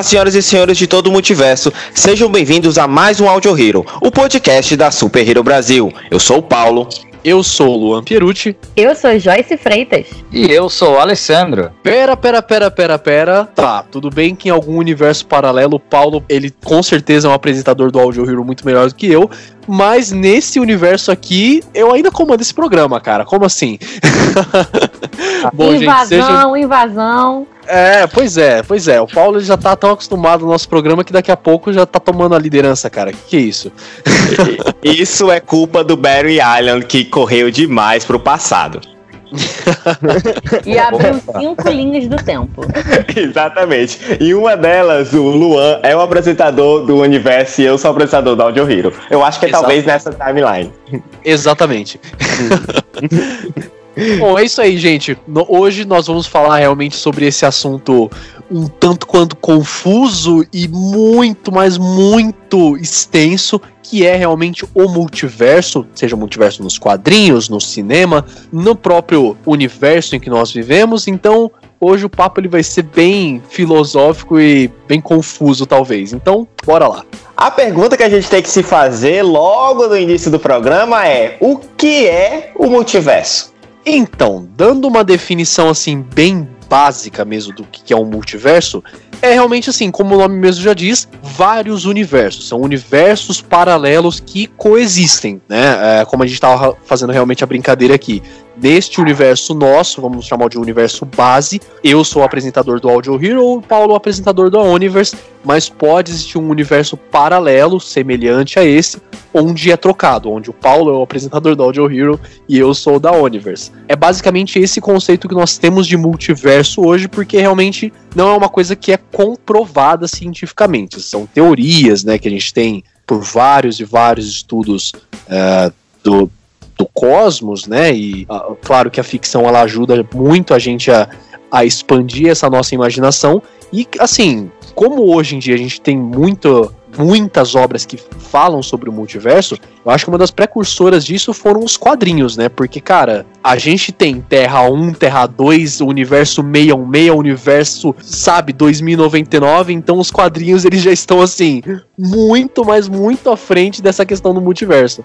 Olá, senhoras e senhores de todo o multiverso, sejam bem-vindos a mais um Audio Hero, o podcast da Super Hero Brasil. Eu sou o Paulo. Eu sou o Luan Pierucci. Eu sou Joyce Freitas. E eu sou o Alessandro. Pera, pera, pera, pera, pera. Tá, tudo bem que em algum universo paralelo, o Paulo, ele com certeza é um apresentador do Audio Hero muito melhor do que eu, mas nesse universo aqui, eu ainda comando esse programa, cara. Como assim? Bom, invasão, gente, seja... invasão. É, pois é, pois é. O Paulo já tá tão acostumado no nosso programa que daqui a pouco já tá tomando a liderança, cara. Que que é isso? isso é culpa do Barry Island que correu demais pro passado. e abriu cinco linhas do tempo. Exatamente. E uma delas, o Luan, é o apresentador do universo e eu sou o apresentador do Audio Hero. Eu acho que é talvez nessa timeline. Exatamente. Bom, é isso aí, gente. No, hoje nós vamos falar realmente sobre esse assunto um tanto quanto confuso e muito, mas muito extenso, que é realmente o multiverso, seja o multiverso nos quadrinhos, no cinema, no próprio universo em que nós vivemos. Então, hoje o papo ele vai ser bem filosófico e bem confuso, talvez. Então, bora lá. A pergunta que a gente tem que se fazer logo no início do programa é: o que é o multiverso? Então, dando uma definição assim bem básica mesmo do que é um multiverso, é realmente assim, como o nome mesmo já diz, vários universos. São universos paralelos que coexistem, né? É, como a gente estava fazendo realmente a brincadeira aqui neste universo nosso, vamos chamar de universo base, eu sou o apresentador do Audio Hero, o Paulo o apresentador do Universe, mas pode existir um universo paralelo, semelhante a esse, onde é trocado, onde o Paulo é o apresentador do Audio Hero e eu sou da Universe. É basicamente esse conceito que nós temos de multiverso hoje, porque realmente não é uma coisa que é comprovada cientificamente. São teorias, né, que a gente tem por vários e vários estudos uh, do, do cosmos, né? E uh, claro que a ficção ela ajuda muito a gente a, a expandir essa nossa imaginação. E assim, como hoje em dia a gente tem muito muitas obras que falam sobre o multiverso, eu acho que uma das precursoras disso foram os quadrinhos, né? Porque, cara, a gente tem Terra 1, Terra 2, o universo 616, o universo, sabe, 2099, então os quadrinhos eles já estão assim, muito, mas muito à frente dessa questão do multiverso.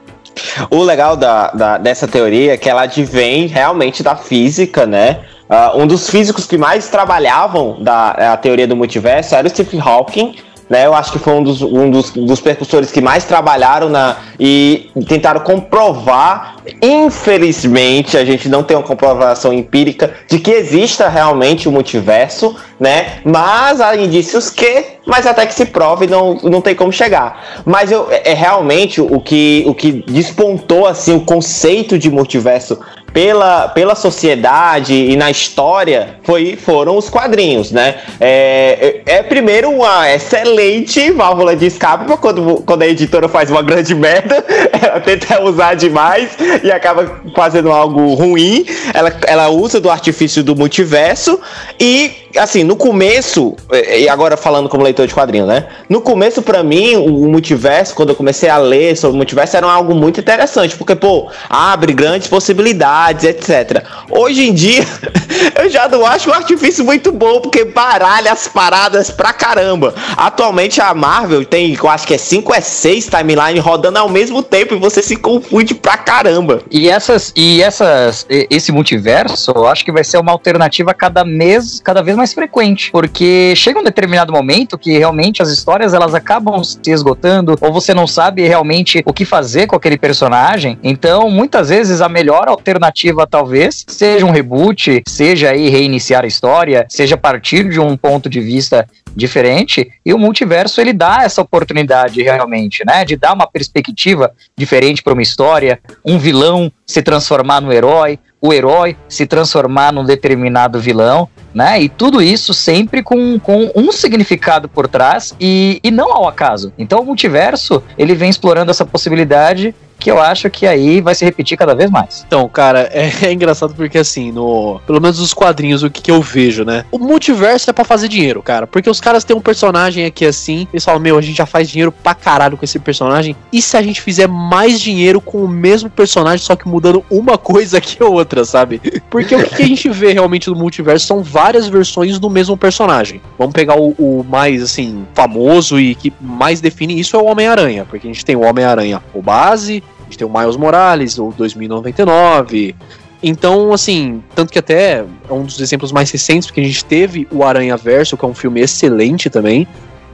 O legal da, da dessa teoria é que ela advém realmente da física, né? Uh, um dos físicos que mais trabalhavam da a teoria do multiverso era o Stephen Hawking, né? Eu acho que foi um dos, um dos, dos percussores que mais trabalharam na, e tentaram comprovar. Infelizmente, a gente não tem uma comprovação empírica de que exista realmente o multiverso, né? Mas há indícios que, mas até que se prove, não, não tem como chegar. Mas eu, é, é realmente o que, o que despontou assim o conceito de multiverso pela, pela sociedade e na história foi, foram os quadrinhos, né? É, é, é primeiro uma excelente válvula de escape quando, quando a editora faz uma grande merda, ela tenta usar demais e acaba fazendo algo ruim. Ela, ela usa do artifício do multiverso e assim, no começo, e agora falando como leitor de quadrinhos, né? No começo, para mim, o multiverso, quando eu comecei a ler sobre o multiverso, era algo muito interessante, porque, pô, abre grandes possibilidades, etc. Hoje em dia, eu já não acho um artifício muito bom, porque baralha as paradas pra caramba. Atualmente, a Marvel tem, eu acho que é 5 é 6 timeline rodando ao mesmo tempo e você se confunde pra caramba. E essas, e essas, esse multiverso, eu acho que vai ser uma alternativa cada mês, cada vez mais frequente, porque chega um determinado momento que realmente as histórias elas acabam se esgotando, ou você não sabe realmente o que fazer com aquele personagem. Então, muitas vezes a melhor alternativa talvez seja um reboot, seja aí reiniciar a história, seja partir de um ponto de vista diferente, e o multiverso ele dá essa oportunidade realmente, né, de dar uma perspectiva diferente para uma história, um vilão se transformar no herói, o herói se transformar num determinado vilão, né? E tudo isso sempre com, com um significado por trás e, e não ao acaso. Então o multiverso, ele vem explorando essa possibilidade que eu acho que aí vai se repetir cada vez mais. Então, cara, é, é engraçado porque assim, no. Pelo menos nos quadrinhos, o que, que eu vejo, né? O multiverso é para fazer dinheiro, cara. Porque os caras têm um personagem aqui assim, eles falam, meu, a gente já faz dinheiro pra caralho com esse personagem. E se a gente fizer mais dinheiro com o mesmo personagem, só que mudando uma coisa que outra, sabe? Porque o que, que a gente vê realmente no multiverso são várias versões do mesmo personagem. Vamos pegar o, o mais, assim, famoso e que mais define isso é o Homem-Aranha. Porque a gente tem o Homem-Aranha, o base, a gente tem o Miles Morales, o 2099. Então, assim, tanto que até é um dos exemplos mais recentes, porque a gente teve o Aranha Verso, que é um filme excelente também.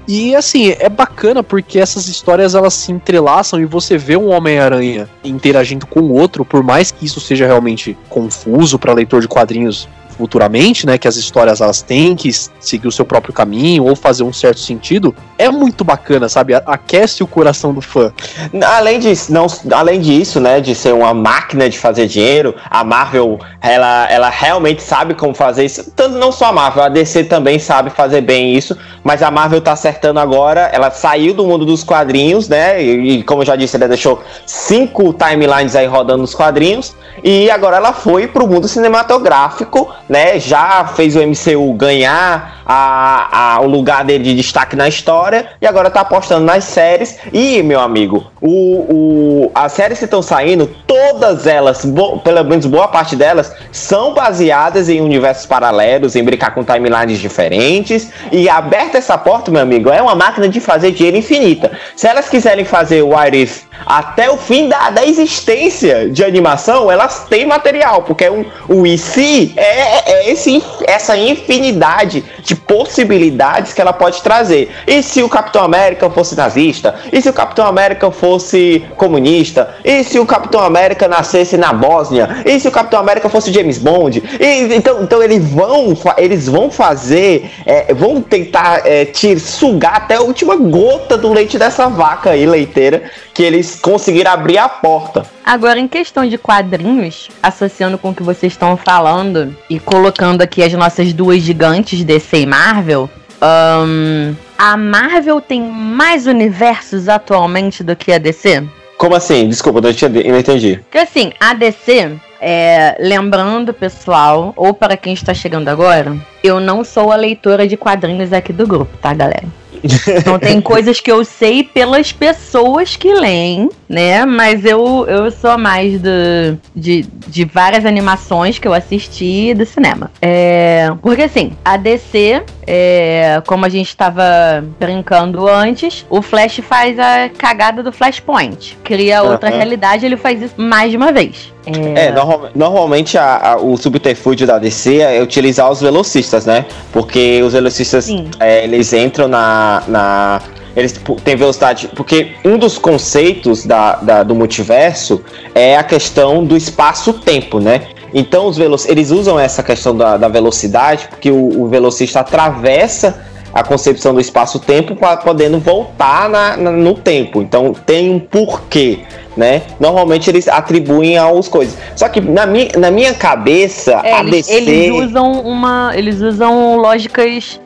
E assim, é bacana porque essas histórias elas se entrelaçam e você vê um Homem-Aranha interagindo com o outro, por mais que isso seja realmente confuso para leitor de quadrinhos futuramente, né, que as histórias elas têm que seguir o seu próprio caminho ou fazer um certo sentido, é muito bacana, sabe? Aquece o coração do fã. Além disso, não, além disso, né, de ser uma máquina de fazer dinheiro, a Marvel, ela, ela realmente sabe como fazer isso. Tanto não só a Marvel, a DC também sabe fazer bem isso, mas a Marvel tá acertando agora, ela saiu do mundo dos quadrinhos, né, e, e como eu já disse, ela deixou cinco timelines aí rodando nos quadrinhos, e agora ela foi pro mundo cinematográfico, né? Já fez o MCU ganhar a, a, o lugar dele de destaque na história e agora tá apostando nas séries. E, meu amigo, o, o, as séries que estão saindo, todas elas, bo, pelo menos boa parte delas, são baseadas em universos paralelos, em brincar com timelines diferentes. E aberta essa porta, meu amigo, é uma máquina de fazer dinheiro infinita. Se elas quiserem fazer o What If até o fim da, da existência de animação, elas têm material, porque um, o IC é, é esse, essa infinidade de possibilidades que ela pode trazer. E se o Capitão América fosse nazista? E se o Capitão América fosse comunista? E se o Capitão América nascesse na Bósnia? E se o Capitão América fosse James Bond? E, então, então eles vão, eles vão fazer, é, vão tentar é, te sugar até a última gota do leite dessa vaca aí leiteira que eles conseguiram abrir a porta. Agora, em questão de quadrinhos, associando com o que vocês estão falando e colocando aqui as nossas duas gigantes DC e Marvel, um, a Marvel tem mais universos atualmente do que a DC? Como assim? Desculpa, eu não entendi. Porque assim, a DC, é, lembrando, pessoal, ou para quem está chegando agora, eu não sou a leitora de quadrinhos aqui do grupo, tá, galera? Então tem coisas que eu sei pelas pessoas que leem, né? Mas eu, eu sou mais do, de, de várias animações que eu assisti do cinema. É, porque assim, a DC, é, como a gente estava brincando antes, o Flash faz a cagada do Flashpoint. Cria outra uhum. realidade, ele faz isso mais de uma vez. É, é normal, normalmente a, a, o subterfúgio da DC é utilizar os velocistas, né? Porque os velocistas é, eles entram na, na. Eles têm velocidade. Porque um dos conceitos da, da do multiverso é a questão do espaço-tempo, né? Então os veloc... eles usam essa questão da, da velocidade porque o, o velocista atravessa a concepção do espaço-tempo podendo voltar na, na, no tempo. Então tem um porquê né? Normalmente eles atribuem aos coisas. Só que na minha, na minha cabeça, é, a eles, DC... eles usam uma, eles usam lógicas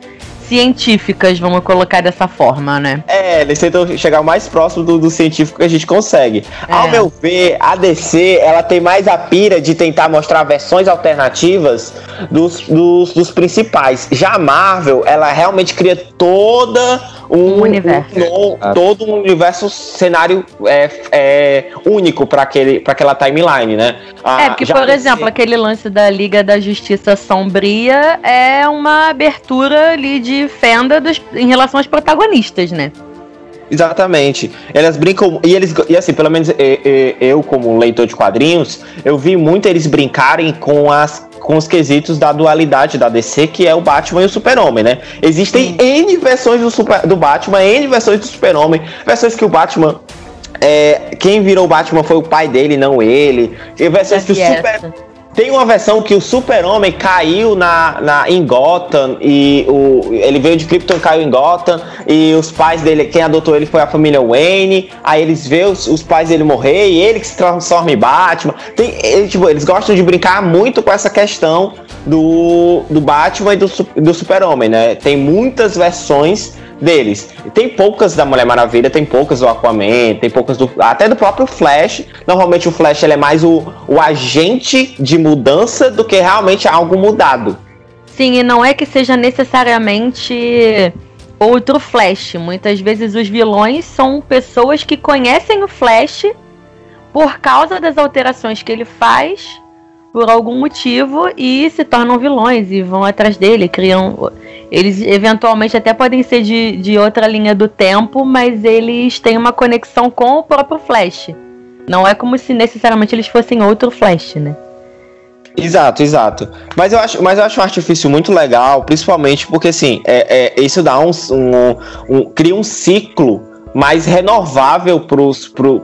científicas, vamos colocar dessa forma, né? É, eles tentam chegar o mais próximo do, do científico que a gente consegue. É. Ao meu ver, a DC, ela tem mais a pira de tentar mostrar versões alternativas dos, dos, dos principais. Já a Marvel, ela realmente cria toda um, um universo. Um, todo um universo, cenário é, é único para aquela timeline, né? Ah, é, porque, por exemplo, aquele lance da Liga da Justiça Sombria é uma abertura ali de fenda dos, em relação aos protagonistas, né? Exatamente. Elas brincam. E eles. E assim, pelo menos eu, como leitor de quadrinhos, eu vi muito eles brincarem com as com os quesitos da dualidade da DC, que é o Batman e o Super-Homem, né? Existem. N versões do, super, do Batman, N versões do Super-Homem, versões que o Batman. É, quem virou o Batman foi o pai dele, não ele. E versões que o. Super. Tem uma versão que o Super-Homem caiu na, na, em Gotham e o, ele veio de Krypton caiu em Gotham e os pais dele, quem adotou ele foi a família Wayne. Aí eles vê os, os pais dele morrer e ele que se transforma em Batman. Tem, ele, tipo, eles gostam de brincar muito com essa questão do, do Batman e do, do Super-Homem, né? Tem muitas versões deles. Tem poucas da Mulher Maravilha, tem poucas do Aquaman, tem poucas do até do próprio Flash. Normalmente o Flash ele é mais o, o agente de mudança do que realmente algo mudado. Sim, e não é que seja necessariamente outro Flash. Muitas vezes os vilões são pessoas que conhecem o Flash por causa das alterações que ele faz, por algum motivo, e se tornam vilões e vão atrás dele, criam. Eles eventualmente até podem ser de, de outra linha do tempo, mas eles têm uma conexão com o próprio Flash. Não é como se necessariamente eles fossem outro Flash, né? Exato, exato. Mas eu acho, mas eu acho um artifício muito legal, principalmente porque assim, é, é, isso dá um, um, um- cria um ciclo mais renovável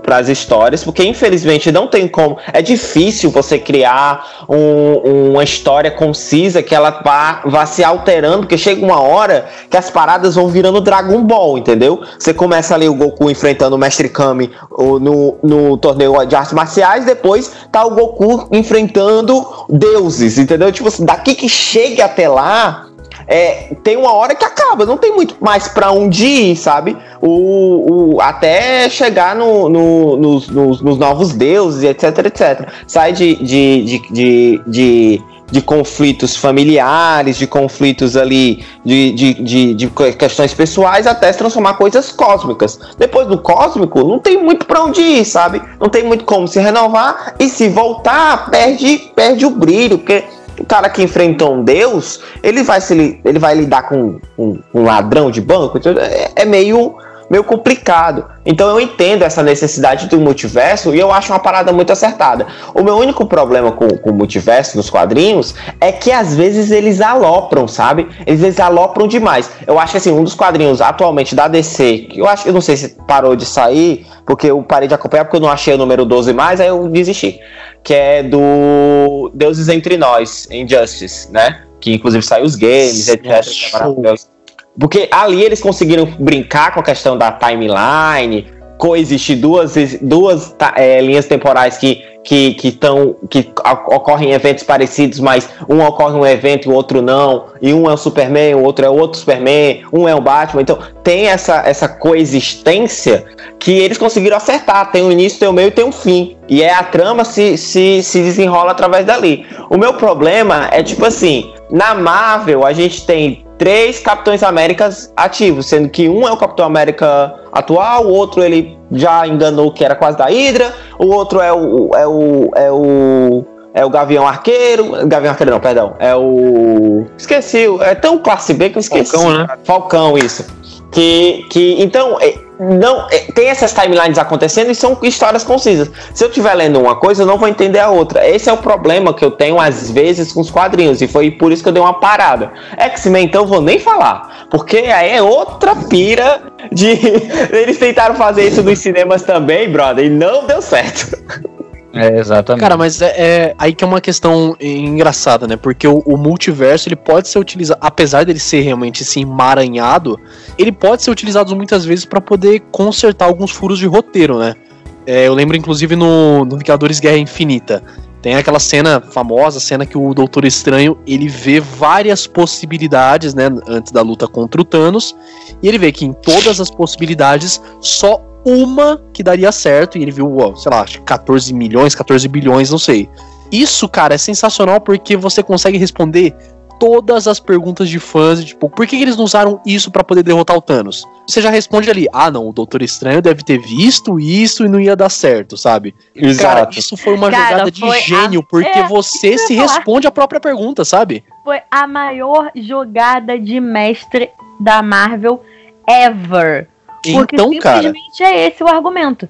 para as histórias, porque infelizmente não tem como. É difícil você criar um- uma história concisa que ela vá, vá se alterando, porque chega uma hora que as paradas vão virando Dragon Ball, entendeu? Você começa ali o Goku enfrentando o Mestre Kami no, no torneio de artes marciais, depois tá o Goku enfrentando deuses, entendeu? Tipo daqui que chegue até lá, é, tem uma hora que acaba, não tem muito mais pra onde ir, sabe? O, o- até chegar no, no- nos, nos- nos novos deuses, etc, etc. Sai de, de, de, de, de, de conflitos familiares, de conflitos ali, de, de, de, de que- questões pessoais, até se transformar coisas cósmicas. Depois do cósmico, não tem muito pra onde ir, sabe? Não tem muito como se renovar, e se voltar, perde, perde o brilho, porque o cara que enfrentou um deus, ele vai se ele vai lidar com um, um ladrão de banco, então é, é meio meio complicado. Então eu entendo essa necessidade do multiverso e eu acho uma parada muito acertada. O meu único problema com, com o multiverso nos quadrinhos é que às vezes eles alopram, sabe? Eles, eles alopram demais. Eu acho que assim, um dos quadrinhos atualmente da DC, que eu acho que eu não sei se parou de sair, porque eu parei de acompanhar porque eu não achei o número 12 mais, aí eu desisti. Que é do Deuses Entre Nós, Injustice, né? Que inclusive saiu os games, etc. Porque ali eles conseguiram brincar com a questão da timeline, coexistir duas, duas é, linhas temporais que que que, tão, que ocorrem eventos parecidos, mas um ocorre um evento e o outro não, e um é o Superman, o outro é outro Superman, um é o Batman. Então tem essa, essa coexistência que eles conseguiram acertar. Tem um início, tem um meio e tem um fim. E é a trama se, se, se desenrola através dali. O meu problema é tipo assim: na Marvel a gente tem três Capitães Américas ativos, sendo que um é o Capitão América atual, o outro ele já enganou que era quase da Hydra, o outro é o é o é o é o Gavião Arqueiro, Gavião Arqueiro não, perdão, é o esqueci, é tão classe B que eu esqueci. Falcão, né? Falcão isso. Que que então é, não é, tem essas timelines acontecendo e são histórias concisas. Se eu estiver lendo uma coisa, eu não vou entender a outra. Esse é o problema que eu tenho às vezes com os quadrinhos e foi por isso que eu dei uma parada. X-Men então eu vou nem falar, porque aí é outra pira de eles tentaram fazer isso nos cinemas também, brother, e não deu certo. É, exatamente. Cara, mas é, é aí que é uma questão engraçada, né? Porque o, o multiverso ele pode ser utilizado, apesar dele ser realmente assim emaranhado, ele pode ser utilizado muitas vezes pra poder consertar alguns furos de roteiro, né? É, eu lembro inclusive no, no Vingadores Guerra Infinita. Tem aquela cena famosa, cena que o Doutor Estranho ele vê várias possibilidades, né, antes da luta contra o Thanos, e ele vê que em todas as possibilidades só uma que daria certo, e ele viu, sei lá, acho que 14 milhões, 14 bilhões, não sei. Isso, cara, é sensacional porque você consegue responder todas as perguntas de fãs, tipo, por que, que eles não usaram isso pra poder derrotar o Thanos? Você já responde ali, ah não, o Doutor Estranho deve ter visto isso e não ia dar certo, sabe? Cara, isso foi uma Cara, jogada de foi a- gênio, porque É, você se responde a própria pergunta, sabe? Foi a maior jogada de mestre da Marvel ever. Porque Então, cara, simplesmente é esse o argumento.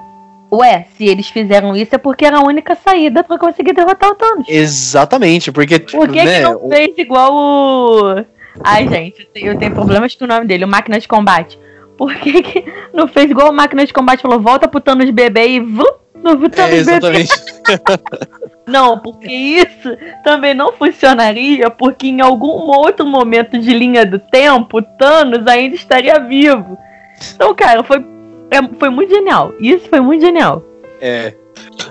Ué, se eles fizeram isso é porque era a única saída pra conseguir derrotar o Thanos. Exatamente, porque. Por que, né, que não fez igual o. Ai, gente, eu tenho, problemas com o nome dele, o Máquina de Combate. Por que, que não fez igual o Máquina de Combate? Falou, volta pro Thanos bebê e. Vum, no Thanos É, bebê. exatamente. Não, porque isso também não funcionaria, porque em algum outro momento de linha do tempo, o Thanos ainda estaria vivo. Então, cara, foi, é- foi muito genial. Isso foi muito genial. É.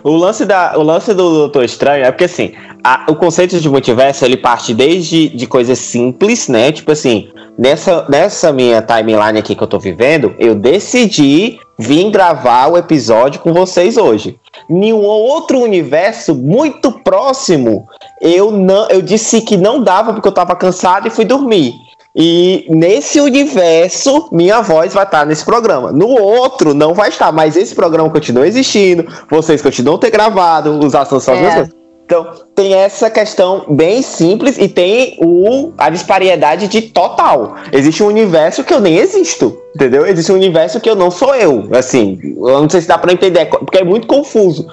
O lance, da, o lance do Doutor Estranho é porque, assim, a- o conceito de multiverso, ele parte desde de coisas simples, né? Tipo assim, nessa, nessa minha timeline aqui que eu tô vivendo, eu decidi vir gravar o episódio com vocês hoje. Em um outro universo muito próximo, eu não, eu disse que não dava porque eu tava cansado e fui dormir. E nesse universo, minha voz vai estar nesse programa. No outro, não vai estar, mas esse programa continua existindo, vocês continuam ter gravado, os assuntos são as É. Então, tem essa questão bem simples e tem o, a disparidade de total. Existe um universo que eu nem existo, entendeu? Existe um universo que eu não sou eu. Assim, eu não sei se dá pra entender, porque é muito confuso.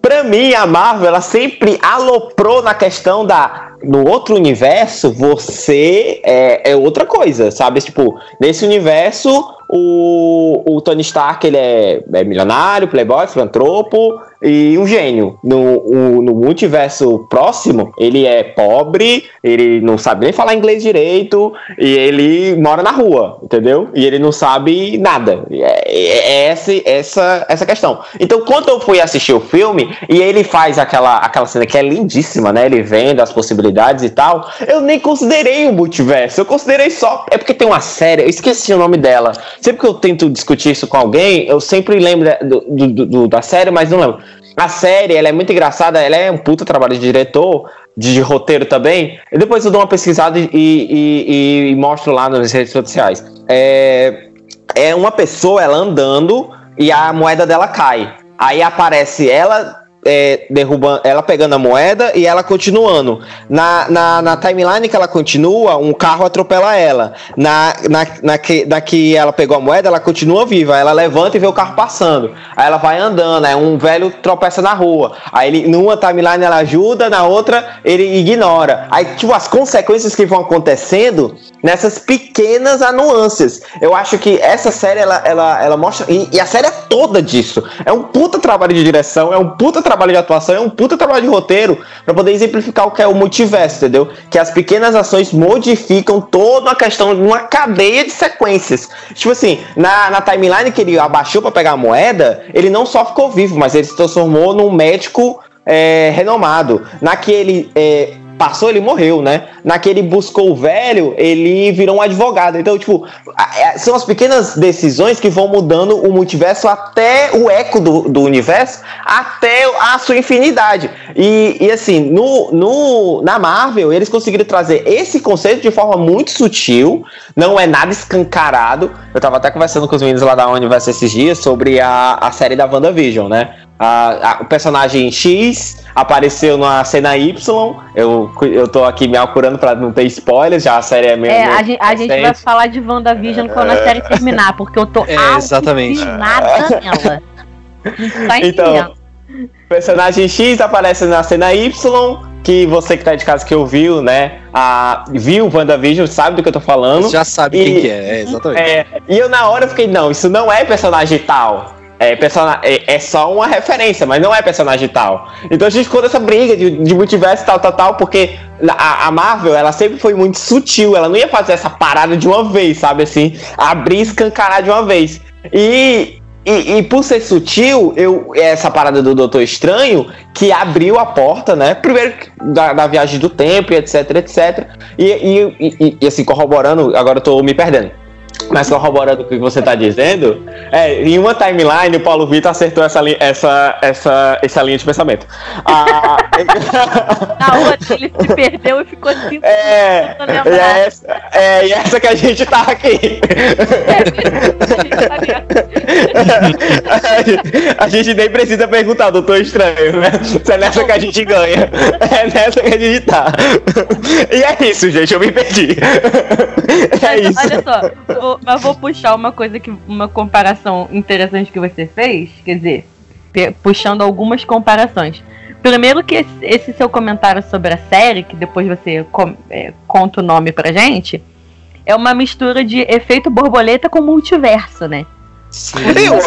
Pra mim, a Marvel, ela sempre aloprou na questão da. No outro universo, você é, é outra coisa, sabe? Tipo, nesse universo, o, o Tony Stark ele é, é milionário, playboy, filantropo e um gênio. No, o- no multiverso próximo, ele é pobre, ele não sabe nem falar inglês direito e ele mora na rua, entendeu? E ele não sabe nada. É, é- é essa, essa, essa questão. Então, quando eu fui assistir o filme e ele faz aquela, aquela cena que é lindíssima, né? Ele vendo as possibilidades e tal, eu nem considerei o multiverso. Eu considerei só. É porque tem uma série, eu esqueci o nome dela. Sempre que eu tento discutir isso com alguém, eu sempre lembro da- do, do- do- da série, mas não lembro. A série, ela é muito engraçada, ela é um puta trabalho de diretor, de, de roteiro também. E depois eu dou uma pesquisada e, e- e- e mostro lá nas redes sociais. É, é uma pessoa, ela andando e a moeda dela cai. Aí aparece ela é, derrubando, ela pegando a moeda e ela continuando. Na, na, na timeline que ela continua, um carro atropela ela. Na, na, na, que, na que ela pegou a moeda, ela continua viva. Ela levanta e vê o carro passando. Aí ela vai andando, aí um velho tropeça na rua. Aí ele, numa timeline ela ajuda, na outra ele ignora. Aí, tipo, as consequências que vão acontecendo nessas pequenas nuances. Eu acho que essa série ela, ela, ela mostra. E, e a série é toda disso. É um puta trabalho de direção, é um puta trabalho de atuação, é um puta trabalho de roteiro pra poder exemplificar o que é o multiverso, entendeu? Que as pequenas ações modificam toda a questão de uma cadeia de sequências. Tipo assim, na, na timeline que ele abaixou pra pegar a moeda, ele não só ficou vivo, mas ele se transformou num médico é, renomado. Na que ele é, passou, ele morreu, né? Na que ele buscou o velho, ele virou um advogado. Então, tipo, são as pequenas decisões que vão mudando o multiverso até o eco do, do universo, até a sua infinidade. E, e assim, no, no, na Marvel, eles conseguiram trazer esse conceito de forma muito sutil, não é nada escancarado. Eu tava até conversando com os meninos lá da Universo esses dias sobre a, a série da WandaVision, né? A, a- o personagem X apareceu na cena Y. Eu, eu tô aqui me acurando pra não ter spoilers, já a série é meio. É, a gente, a gente vai falar de WandaVision quando a série terminar, porque eu tô É, exatamente. alucinada nela. Não tá Então, entendendo. o personagem X aparece na cena Y, que você que tá de casa que ouviu, né? A, viu o WandaVision, sabe do que eu tô falando. Você já sabe E- quem que é, é, exatamente. É, e eu na hora fiquei, não, isso não é personagem tal. É, é, é só uma referência, mas não é personagem tal. Então a gente ficou nessa briga de, de multiverso tal, tal, tal, porque a, a Marvel, ela sempre foi muito sutil, ela não ia fazer essa parada de uma vez, sabe assim? Abrir e escancarar de uma vez. E, e, e por ser sutil, eu, essa parada do Doutor Estranho, que abriu a porta, né? Primeiro da, da viagem do tempo, etc, etc. E, e, e- e, assim, corroborando, agora eu tô me perdendo. Mas corroborando o que você tá dizendo, é, em uma timeline o Paulo Vitor acertou essa, essa, essa, essa linha de pensamento. Ah, Na outra ele se perdeu e ficou assim. é, e é essa, é, e essa que a gente tá aqui. a gente nem precisa perguntar, doutor estranho, né? Se é nessa que a gente ganha. É nessa que a gente tá. E é isso, gente, eu me perdi. É isso. Olha só, vou, mas vou puxar uma coisa que. uma comparação interessante que você fez. Quer dizer, puxando algumas comparações. Primeiro que esse, esse seu comentário sobre a série, que depois você com- é, conta o nome pra gente, é uma mistura de efeito borboleta com multiverso, né? Sim.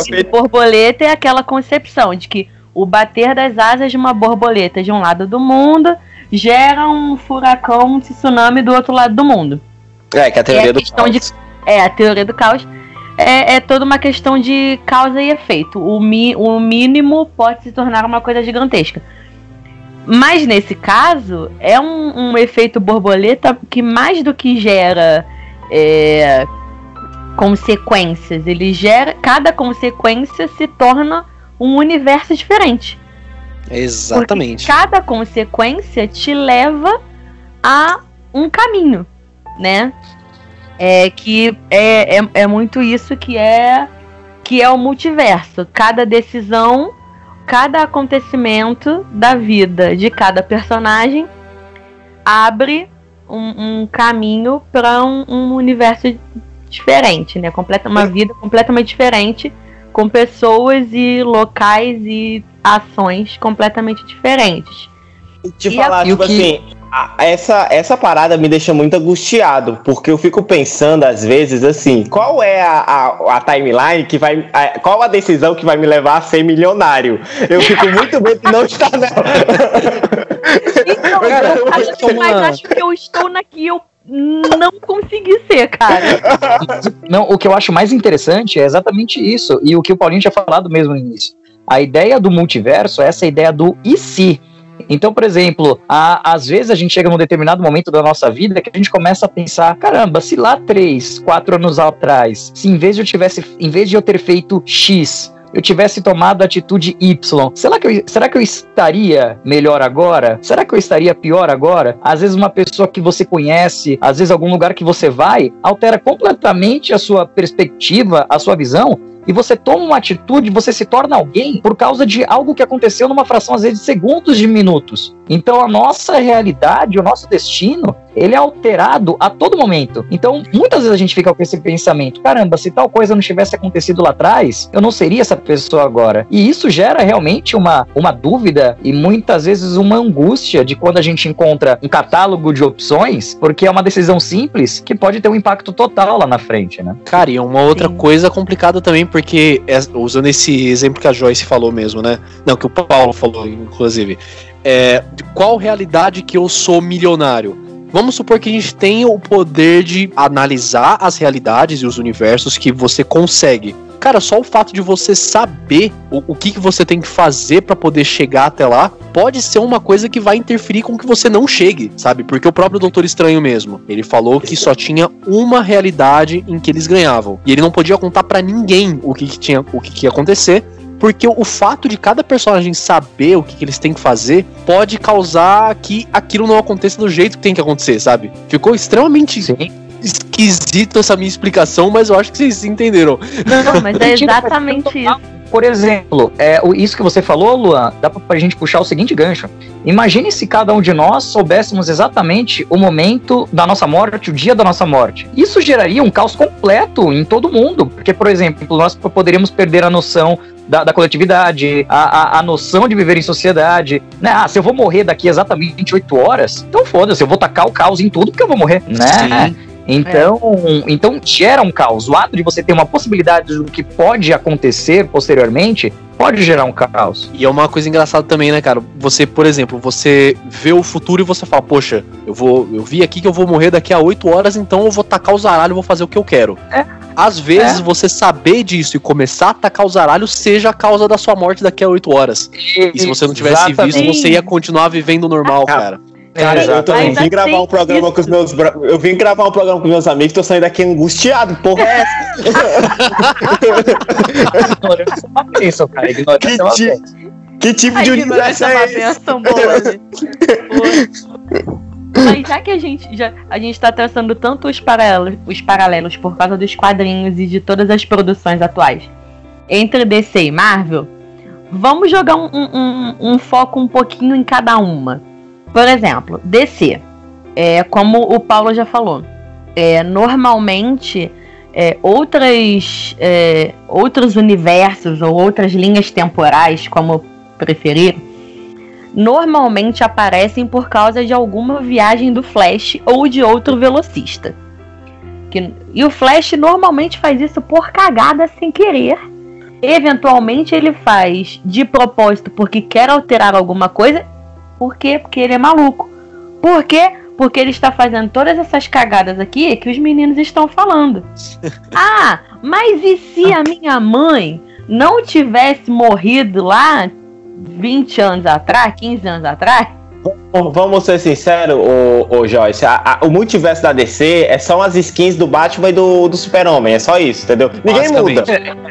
Sim, o borboleta é aquela concepção de que o bater das asas de uma borboleta de um lado do mundo gera um furacão, um tsunami do outro lado do mundo. É, que a teoria É a do questão de- caos. É, a teoria do caos é, é toda uma questão de causa e efeito. O, mi, o mínimo pode se tornar uma coisa gigantesca. Mas nesse caso, é um, um efeito borboleta que mais do que gera é, consequências, ele gera. Cada consequência se torna um universo diferente. Exatamente. Cada consequência te leva a um caminho, né? É que é, é, é muito isso que é que é o multiverso. Cada decisão, cada acontecimento da vida de cada personagem abre um, um caminho para um, um universo diferente, né? Completa, uma vida completamente diferente, com pessoas e locais e ações completamente diferentes. Te E falar, a- e o tipo que- assim, essa, essa parada me deixa muito angustiado, porque eu fico pensando, às vezes, assim, qual é a, a, a timeline que vai. a- qual a decisão que vai me levar a ser milionário? Eu fico muito bem de não estar nela. Então, Cara, eu acho, que mas acho que eu estou na que eu não consegui ser, cara. Não, o que eu acho mais interessante é exatamente isso, e o que o Paulinho tinha falado mesmo no início. A ideia do multiverso é essa ideia do e se. Então, por exemplo, a- às vezes a gente chega num determinado momento da nossa vida que a gente começa a pensar: caramba, se lá três, quatro anos atrás, se em vez de eu tivesse, em vez de eu ter feito X, eu tivesse tomado a atitude Y, será que, eu, será que eu estaria melhor agora? Será que eu estaria pior agora? Às vezes uma pessoa que você conhece, às vezes algum lugar que você vai, altera completamente a sua perspectiva, a sua visão, e você toma uma atitude, você se torna alguém por causa de algo que aconteceu numa fração, às vezes, de segundos de minutos. Então, a nossa realidade, o nosso destino, ele é alterado a todo momento. Então, muitas vezes a gente fica com esse pensamento: caramba, se tal coisa não tivesse acontecido lá atrás, eu não seria essa pessoa agora. E isso gera realmente uma, uma dúvida e muitas vezes uma angústia de quando a gente encontra um catálogo de opções, porque é uma decisão simples que pode ter um impacto total lá na frente, né? Cara, e uma outra Sim. coisa complicada também, porque, é- usando esse exemplo que a Joyce falou mesmo, né? Não, que o Paulo falou, inclusive. É, de qual realidade que eu sou milionário? Vamos supor que a gente tenha o poder de analisar as realidades e os universos que você consegue. Cara, só o fato de você saber o, o que, que você tem que fazer pra poder chegar até lá pode ser uma coisa que vai interferir com que você não chegue, sabe? Porque o próprio Doutor Estranho mesmo, ele falou que só tinha uma realidade em que eles ganhavam. E ele não podia contar pra ninguém o que, que tinha, o que, que ia acontecer, porque o fato de cada personagem saber o que, que eles têm que fazer pode causar que aquilo não aconteça do jeito que tem que acontecer, sabe? Ficou extremamente Sim. Esquisito essa minha explicação, mas eu acho que vocês entenderam. Não, mas é Mentira, exatamente isso. Por exemplo, é, o- isso que você falou, Luan, dá pra, gente puxar o seguinte gancho. Imagine se cada um de nós soubéssemos exatamente o momento da nossa morte, o dia da nossa morte. Isso geraria um caos completo em todo mundo. Porque, por exemplo, nós poderíamos perder a noção da, da coletividade, a, a, a noção de viver em sociedade. Né? Ah, se eu vou morrer daqui exatamente 28 horas, então foda-se, eu vou tacar o caos em tudo porque eu vou morrer, né? Sim. Então, então gera um caos. O ato de você ter uma possibilidade do que pode acontecer posteriormente pode gerar um caos. E é uma coisa engraçada também, né, cara? Você, por exemplo, você vê o futuro e você fala, poxa, eu vou. Eu vi aqui que eu vou morrer daqui a 8 horas, então eu vou tacar o zaralho e vou fazer o que eu quero. É. Às vezes É. você saber disso e começar a tacar o zaralho seja a causa da sua morte daqui a 8 horas. E se você não tivesse Exatamente. visto, você ia continuar vivendo normal, cara. Cara, eu, Ainda vim gravar um programa isso. com os meus. bra- Eu vim gravar um programa com meus amigos, tô saindo daqui angustiado, porra é essa? Ignorância é uma bênção, cara. Ignorância Que é uma ti- bênção. Que tipo A de ignorância universo é uma é esse? benção boa. Mas já que a gente já a gente tá traçando tanto os paralelos, os paralelos por causa dos quadrinhos e de todas as produções atuais entre DC e Marvel, vamos jogar um, um- um- um foco um pouquinho em cada uma. Por exemplo, DC, é, como o Paulo já falou, é, normalmente é, outras, é, outros universos ou outras linhas temporais, como preferir, normalmente aparecem por causa de alguma viagem do Flash ou de outro velocista. Que, e o Flash normalmente faz isso por cagada sem querer. Eventualmente ele faz de propósito porque quer alterar alguma coisa. Por quê? Porque ele é maluco. Por quê? Porque ele está fazendo todas essas cagadas aqui que os meninos estão falando. ah, mas e se a minha mãe não tivesse morrido lá 20 anos atrás, 15 anos atrás? Vamos ser sinceros, ô, ô Joyce. A, a, o multiverso da DC é só as skins do Batman e do, do Super-Homem. É só isso, entendeu? Ninguém muda.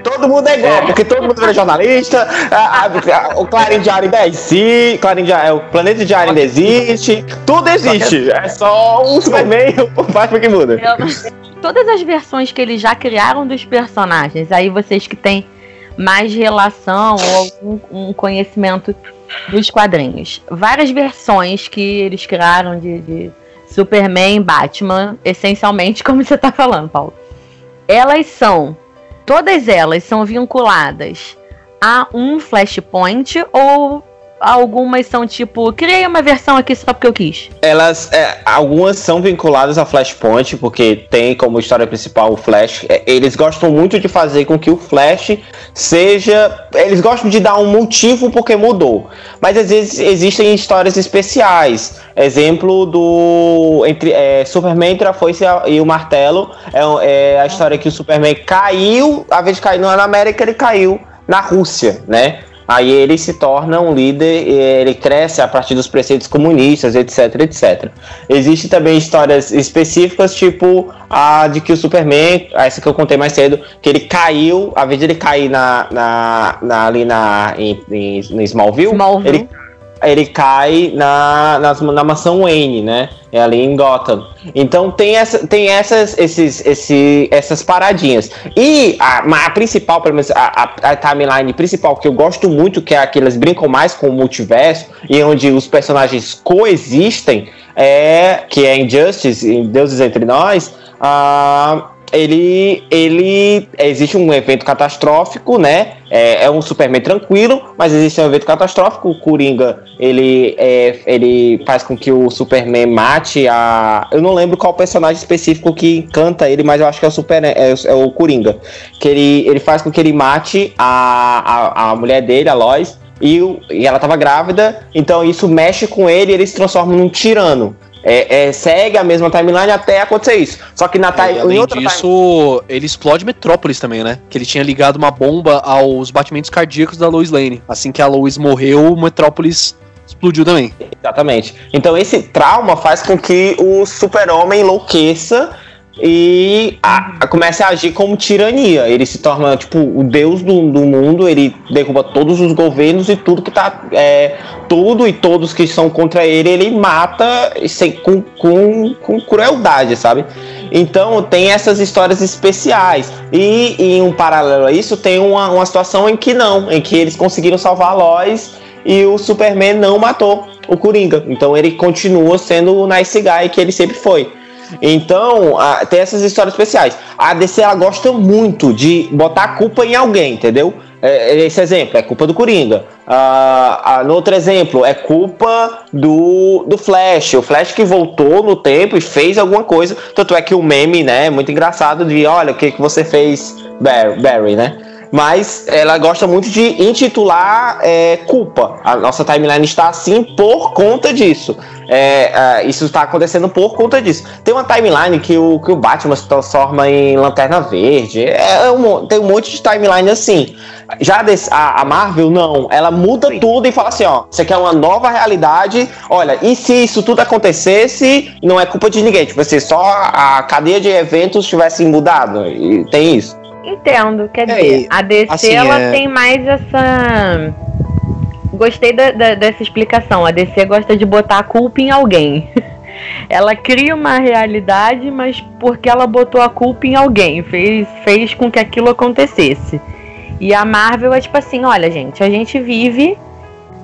Todo mundo é igual, é. porque todo mundo é jornalista. A, o Clarim Diário ainda existe. Clarim Diário, é, o Planeta Diário ainda existe. Tudo existe. É só o Superman e o Batman que muda. Todas as versões que eles já criaram dos personagens, aí vocês que têm mais relação ou algum um conhecimento dos quadrinhos. Várias versões que eles criaram de, de Superman Batman, essencialmente, como você está falando, Paulo. Elas são, todas elas são vinculadas a um flashpoint ou algumas são tipo, criei uma versão aqui só porque eu quis. Elas, é, algumas são vinculadas a Flashpoint, porque tem como história principal o Flash. É, eles gostam muito de fazer com que o Flash seja. Eles gostam de dar um motivo porque mudou. Mas às vezes existem histórias especiais. Exemplo do. Entre, é, Superman entre a foice e o martelo. É, é a história que o Superman caiu, a vez de cair na América, ele caiu na Rússia, né? Aí ele se torna um líder, ele cresce a partir dos preceitos comunistas, etc, etc. Existem também histórias específicas, tipo a de que o Superman, essa que eu contei mais cedo, que ele caiu, a vez de ele cair na, na, na ali na, em, em, no Smallville, Smallville. ele ele cai na, na, na mansão Wayne, né? É ali em Gotham. Então tem, essa, tem essas, esses, esse, essas paradinhas. E a, a principal, pelo menos a, a, a, timeline principal que eu gosto muito, que é a que eles brincam mais com o multiverso e onde os personagens coexistem, é que é Injustice, em Deuses Entre Nós. Uh, ele, ele existe um evento catastrófico, né? É, é, um Superman tranquilo, mas existe um evento catastrófico. O Coringa ele, é, ele faz com que o Superman mate a. Eu não lembro qual personagem específico que canta ele, mas eu acho que é o Super é, é o Coringa. Que ele, ele faz com que ele mate a, a, a mulher dele, a Lois, e, ela estava grávida, então isso mexe com ele e ele se transforma num tirano. É, é, segue a mesma timeline até acontecer isso. Só que na é, em outra disso, time... ele explode Metrópolis também, né? Que ele tinha ligado uma bomba aos batimentos cardíacos da Lois Lane. Assim que a Lois morreu, Metrópolis explodiu também. Exatamente. Então esse trauma faz com que o super-homem enlouqueça e a, a, começa a agir como tirania. Ele se torna, tipo, o deus do, do mundo, ele derruba todos os governos e tudo que tá. É, tudo e todos que são contra ele, ele mata sem, com, com, com crueldade, sabe? Então tem essas histórias especiais. E, em um paralelo a isso, tem uma, uma situação em que não, em que eles conseguiram salvar a Lois e o Superman não matou o Coringa. Então ele continua sendo o nice guy que ele sempre foi. Então, a, tem essas histórias especiais. A DC ela gosta muito de botar a culpa em alguém, entendeu? É, esse exemplo é culpa do Coringa. Ah, ah, no outro exemplo, é culpa do, do Flash. O Flash que voltou no tempo e fez alguma coisa. Tanto é que o meme, né, é muito engraçado de olha o que, que você fez, Barry, Barry né? Mas ela gosta muito de intitular é, culpa. A nossa timeline está assim por conta disso. É, é, isso está acontecendo por conta disso. Tem uma timeline que o, que o Batman se transforma em Lanterna Verde. É, é um, tem um monte de timeline assim. Já a, a, Marvel, não. Ela muda Sim. tudo e fala assim: ó, você quer uma nova realidade. Olha, e se isso tudo acontecesse, não é culpa de ninguém. Tipo assim, só a cadeia de eventos tivesse mudado. E tem isso. Entendo, quer é, dizer, a DC assim, ela é... tem mais essa. Gostei da, da, dessa explicação. A DC gosta de botar a culpa em alguém. ela cria uma realidade, mas porque ela botou a culpa em alguém, fez, fez com que aquilo acontecesse. E a Marvel é tipo assim: olha, gente, a gente vive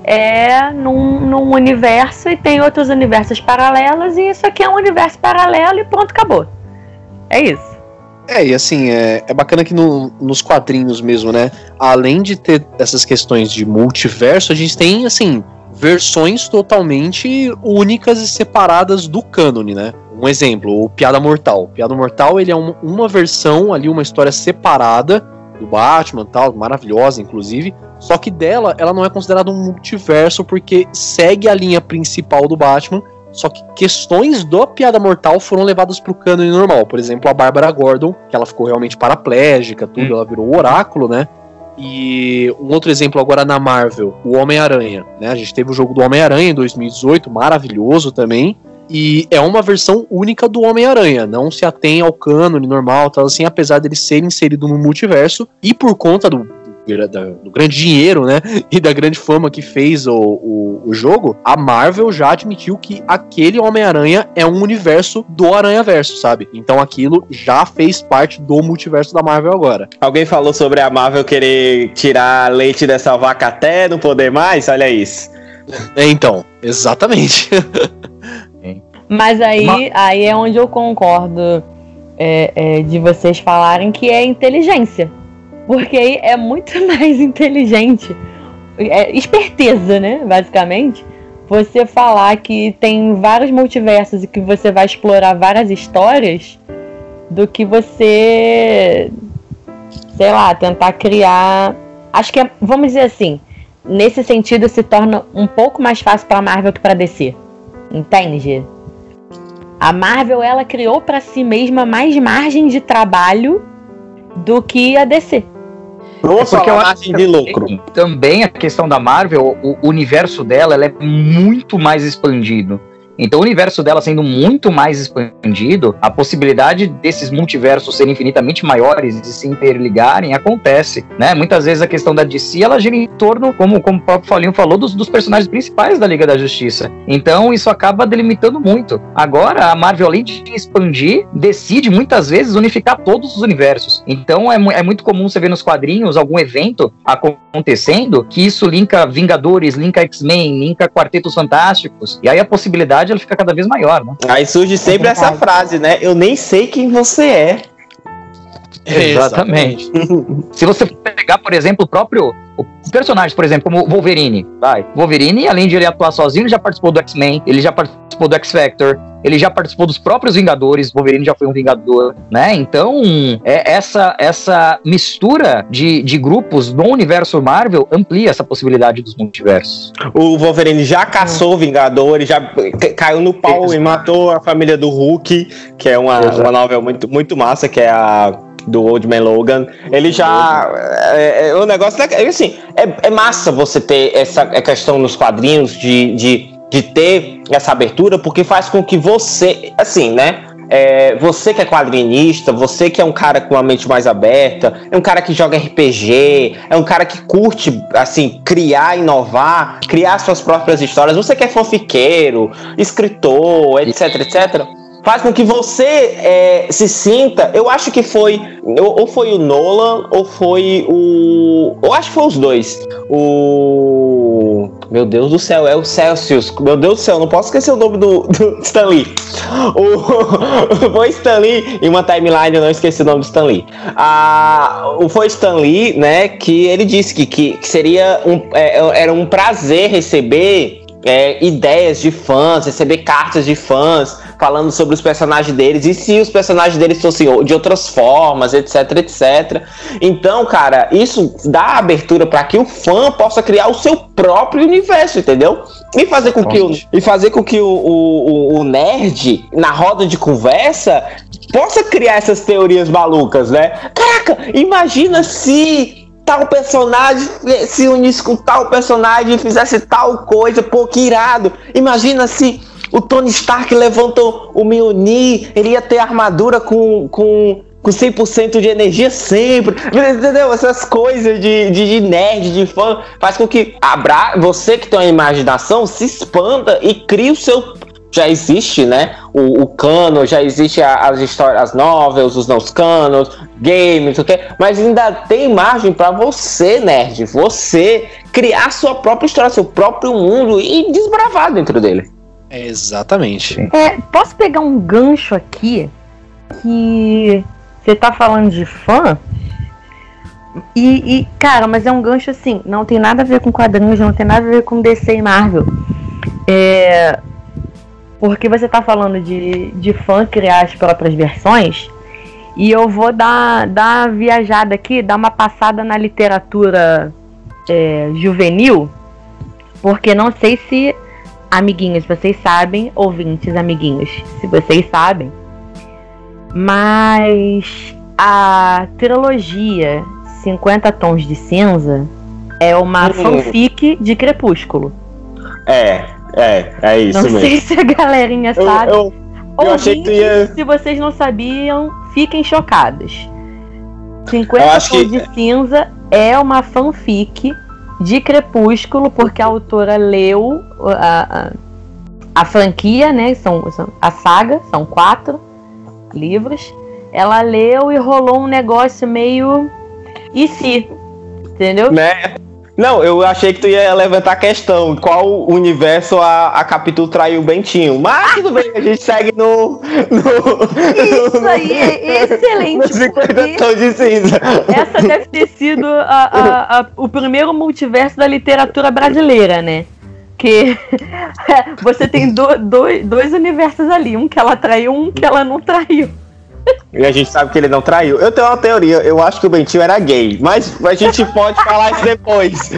é num, num universo e tem outros universos paralelos, e isso aqui é um universo paralelo e pronto, acabou. É isso. É, e assim, é, é bacana que no, nos quadrinhos mesmo, né? Além de ter essas questões de multiverso, a gente tem, assim, versões totalmente únicas e separadas do cânone, né? Um exemplo, o Piada Mortal. O Piada Mortal, ele é uma, versão ali, uma história separada do Batman tal, maravilhosa, inclusive. Só que dela, ela não é considerada um multiverso porque segue a linha principal do Batman, só que questões do Piada Mortal foram levadas pro cânone normal. Por exemplo, a Bárbara Gordon, que ela ficou realmente paraplégica, tudo, hum. ela virou o oráculo, né? E um outro exemplo agora na Marvel, o Homem-Aranha, né? A gente teve o jogo do Homem-Aranha em 2018, maravilhoso também. E é uma versão única do Homem-Aranha, não se atém ao cânone normal, tal assim, apesar dele ser inserido no multiverso. E por conta do do grande dinheiro, né? E da grande fama que fez o, o, o jogo, a Marvel já admitiu que aquele Homem-Aranha é um universo do Aranha-Verso, sabe? Então aquilo já fez parte do multiverso da Marvel agora. Alguém falou sobre a Marvel querer tirar leite dessa vaca até não poder mais? Olha isso. É, então, exatamente. Mas aí, aí é onde eu concordo é, é, de vocês falarem que é inteligência. Porque é muito mais inteligente. É esperteza, né? Basicamente. Você falar que tem vários multiversos e que você vai explorar várias histórias do que você, sei lá, tentar criar. Acho que é, vamos dizer assim, nesse sentido se torna um pouco mais fácil para Marvel que para DC. Entende? A Marvel ela criou para si mesma mais margem de trabalho do que a DC. Vamos é porque falar margem de lucro. Também a questão da Marvel, o universo dela ela é muito mais expandido. Então, o universo dela sendo muito mais expandido, a possibilidade desses multiversos serem infinitamente maiores e se interligarem acontece, né? Muitas vezes a questão da DC, ela gira em torno, como, como o próprio Falinho falou, dos, dos personagens principais da Liga da Justiça. Então, isso acaba delimitando muito. Agora, a Marvel, além de expandir, decide muitas vezes unificar todos os universos. Então, é, é muito comum você ver nos quadrinhos algum evento acontecendo que isso linka Vingadores, linka X-Men, linka Quartetos Fantásticos, e aí a possibilidade ela fica cada vez maior, né? Aí surge sempre é essa frase, né? Eu nem sei quem você é. Exatamente. Se você pegar, por exemplo, o próprio o personagem, por exemplo, como Wolverine, vai. Wolverine, além de ele atuar sozinho, ele já participou do X-Men, ele já participou do X-Factor, ele já participou dos próprios Vingadores, Wolverine já foi um Vingador, né? Então, é essa essa mistura de, de grupos no universo Marvel amplia essa possibilidade dos multiversos. O Wolverine já caçou Vingadores, já caiu no pau e matou a família do Hulk, que é uma, uma novela muito, muito massa, que é a do Old Man Logan. Ele já. É, é, o negócio é assim, é, é massa você ter essa questão nos quadrinhos de, de, de ter essa abertura, porque faz com que você, assim, né? É, você que é quadrinista, você que é um cara com a mente mais aberta, é um cara que joga RPG, é um cara que curte, assim, criar, inovar, criar suas próprias histórias, você que é fanfiqueiro, escritor, etc, etc faz com que você é, se sinta. Eu acho que foi. Ou, foi o Nolan, ou foi o. Eu acho que foi os dois. O. Meu Deus do céu, é o Celsius. Meu Deus do céu, não posso esquecer o nome do, do Stanley. O, foi Stanley em uma timeline, eu não esqueci o nome do Stanley. Ah, foi Stanley, né? Que ele disse que, que, que seria um, é, era um prazer receber é, ideias de fãs, receber cartas de fãs falando sobre os personagens deles e se os personagens deles fossem de outras formas, etc, etc. Então, cara, isso dá abertura para que o fã possa criar o seu próprio universo, entendeu? E fazer com que o, e fazer com que o, o, o nerd, na roda de conversa, possa criar essas teorias malucas, né? Caraca, imagina se tal personagem se unisse com tal personagem e fizesse tal coisa, pô, que irado. Imagina se o Tony Stark levanta o Mjolnir, ele ia ter armadura com, com, com 100% de energia sempre. Entendeu? Essas coisas de, de, de, nerd, de fã, faz com que abra, você que tem uma imaginação se expanda e crie o seu. Já existe, né? O, o cano, já existe as histórias, as novels, os não canos, games, ok? Mas ainda tem margem para você, nerd, você criar sua própria história, seu próprio mundo e desbravar dentro dele. Exatamente. É, posso pegar um gancho aqui que você tá falando de fã. E, e, cara, mas é um gancho assim, não tem nada a ver com quadrinhos, não tem nada a ver com DC e Marvel. É, porque você tá falando de, de fã criar as próprias versões. E eu vou dar, dar uma viajada aqui, dar uma passada na literatura é, juvenil. Porque não sei se, amiguinhos, vocês sabem, ouvintes, amiguinhos, se vocês sabem. Mas a trilogia 50 Tons de Cinza é uma fanfic de Crepúsculo. É, é, é isso não mesmo. sei se a galerinha Eu, sabe. eu, eu achei que ia. Se vocês não sabiam, fiquem chocados. 50 Eu Tons que- de Cinza é uma fanfic de Crepúsculo, porque a autora leu a, a, a franquia, né? São, são- a saga, são quatro livros. Ela leu e rolou um negócio meio. E se? Entendeu? Né? Não, eu achei que tu ia levantar a questão. Qual universo a, a Capitu traiu o Bentinho? Mas tudo bem, a gente segue no. no Isso aí é no excelente. 50 porque- tons de cinza. Essa deve ter sido a- a- a- o primeiro multiverso da literatura brasileira, né? Que você tem do- dois, dois universos ali, um que ela traiu, um que ela não traiu. E a gente sabe que ele não traiu. Eu tenho uma teoria, eu acho que o Bentinho era gay, mas a gente pode falar isso depois.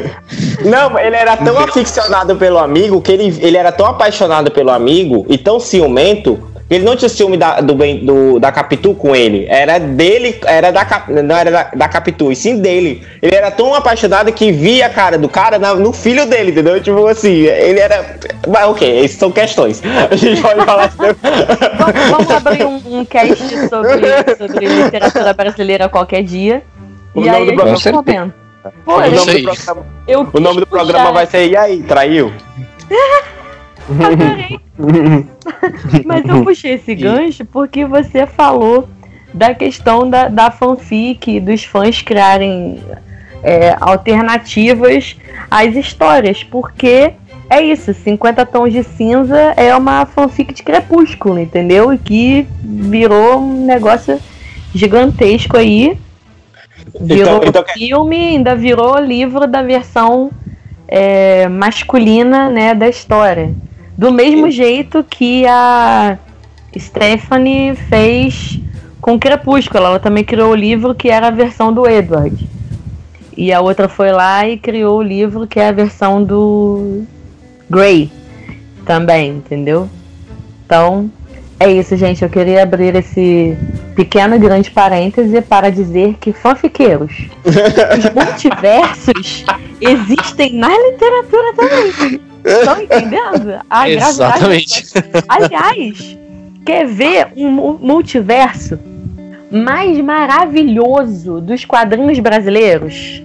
Não, ele era tão aficionado pelo amigo, que ele, ele era tão apaixonado pelo amigo e tão ciumento, ele não tinha ciúme da, do, do- da Capitu com ele. Era dele, era da, Cap- não era da, da Capitu, e sim dele. Ele era tão apaixonado que via a cara do cara na- no filho dele, entendeu? Tipo assim, ele era. Mas ok, essas são questões. A gente pode falar isso depois. Vamos, vamos abrir um, um cast sobre, sobre literatura brasileira qualquer dia. O e nome aí do a programa- gente comenta. Pô, o, nome do programa, eu o nome do programa puxar- vai ser E aí, traiu? Adorei. Mas eu puxei esse gancho porque você falou da questão da, da fanfic, dos fãs criarem é, alternativas às histórias, porque é isso, 50 Tons de Cinza é uma fanfic de Crepúsculo, entendeu? E que virou um negócio gigantesco aí. Virou Então- então- filme, ainda virou livro da versão é, masculina né, da história. Do mesmo jeito que a Stephanie fez com Crepúsculo. Ela também criou o livro que era a versão do Edward. E a outra foi lá e criou o livro que é a versão do Grey também, entendeu? Então, é isso, gente. Eu queria abrir esse pequeno e grande parêntese para dizer que fanfiqueiros, os multiversos existem na literatura também. Estão entendendo? A Exatamente. gravidade- Aliás, quer ver um mu- multiverso mais maravilhoso dos quadrinhos brasileiros?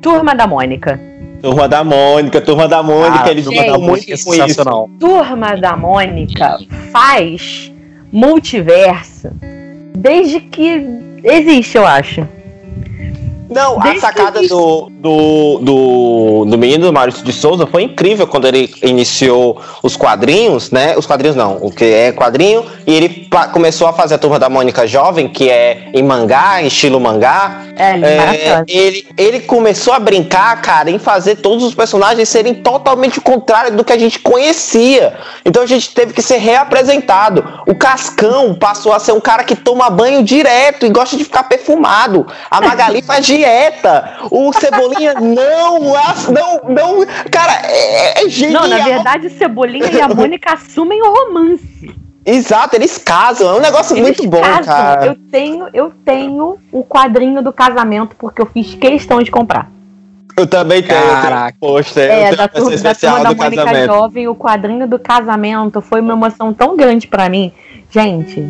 Turma da Mônica. Turma da Mônica, Turma da Mônica, Ah, eles gente, mandam muito é com isso. sensacional. Turma da Mônica faz multiverso desde que existe, eu acho. Não, a sacada que- do, do, do, do menino do Maurício de Souza foi incrível quando ele iniciou os quadrinhos, né? Os quadrinhos não, o que é quadrinho, e ele começou a fazer a Turma da Mônica Jovem, que é em mangá, em estilo mangá. É, É, maravilhoso. ele, ele começou a brincar, cara, em fazer todos os personagens serem totalmente o contrário do que a gente conhecia. Então a gente teve que ser reapresentado. O Cascão passou a ser um cara que toma banho direto e gosta de ficar perfumado. A Magali faz dieta. O Cebolinha não, não, não. Cara, é, é genial. Não, na verdade, o Cebolinha e a Mônica assumem o romance. Exato, eles casam. É um negócio Eles muito bom, casam. cara. Eu tenho, eu tenho o quadrinho do casamento porque eu fiz questão de comprar. Eu também tenho. Caraca. eu É, da, uma tur versão da especial turma da do Mônica casamento. Jovem, o quadrinho do casamento foi uma emoção tão grande pra mim. Gente,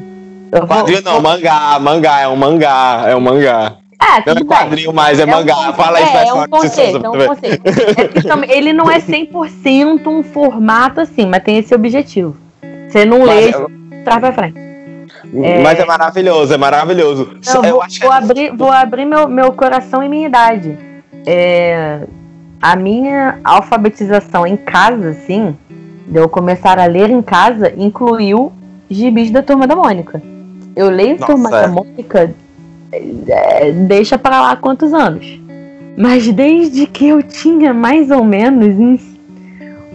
eu vou. Quadrinho não, mangá, mangá, é um mangá, é um mangá. É, Não é quadrinho mais, é, um mangá. Fala isso, é, é um com você, conceito, é um conceito. É que também- ele não é 100% um formato assim, mas tem esse objetivo. Você não lê, Mas, traz pra frente. é, mas é maravilhoso, é maravilhoso. Não, eu vou, acho vou abrir, vou abrir meu, meu coração e minha idade. É, a minha alfabetização em casa, assim, de eu começar a ler em casa, incluiu gibis da Turma da Mônica. Eu leio Nossa, Turma é. da Mônica, é, deixa pra lá quantos anos. Mas desde que eu tinha mais ou menos uns,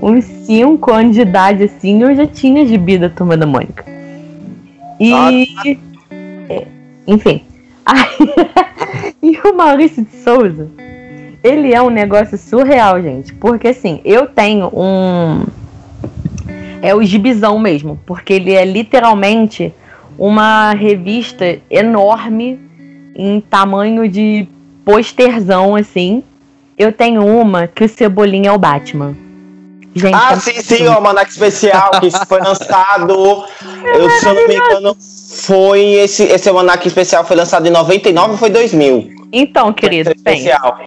uns 5 anos de idade, assim, eu já tinha gibi da Turma da Mônica. E. é, enfim. Aí, e o Maurício de Souza, ele é um negócio surreal, gente. Porque assim, eu tenho um. É o gibizão mesmo. Porque ele é literalmente uma revista enorme em tamanho de posterzão, assim. Eu tenho uma que o Cebolinha é o Batman. Gente, Ah, é sim, muito sim, o Almanac Especial, que foi lançado. eu, se eu não me engano, foi. Esse, esse Almanac Especial foi lançado em 99 ou foi 2000? Então, querido, Especial.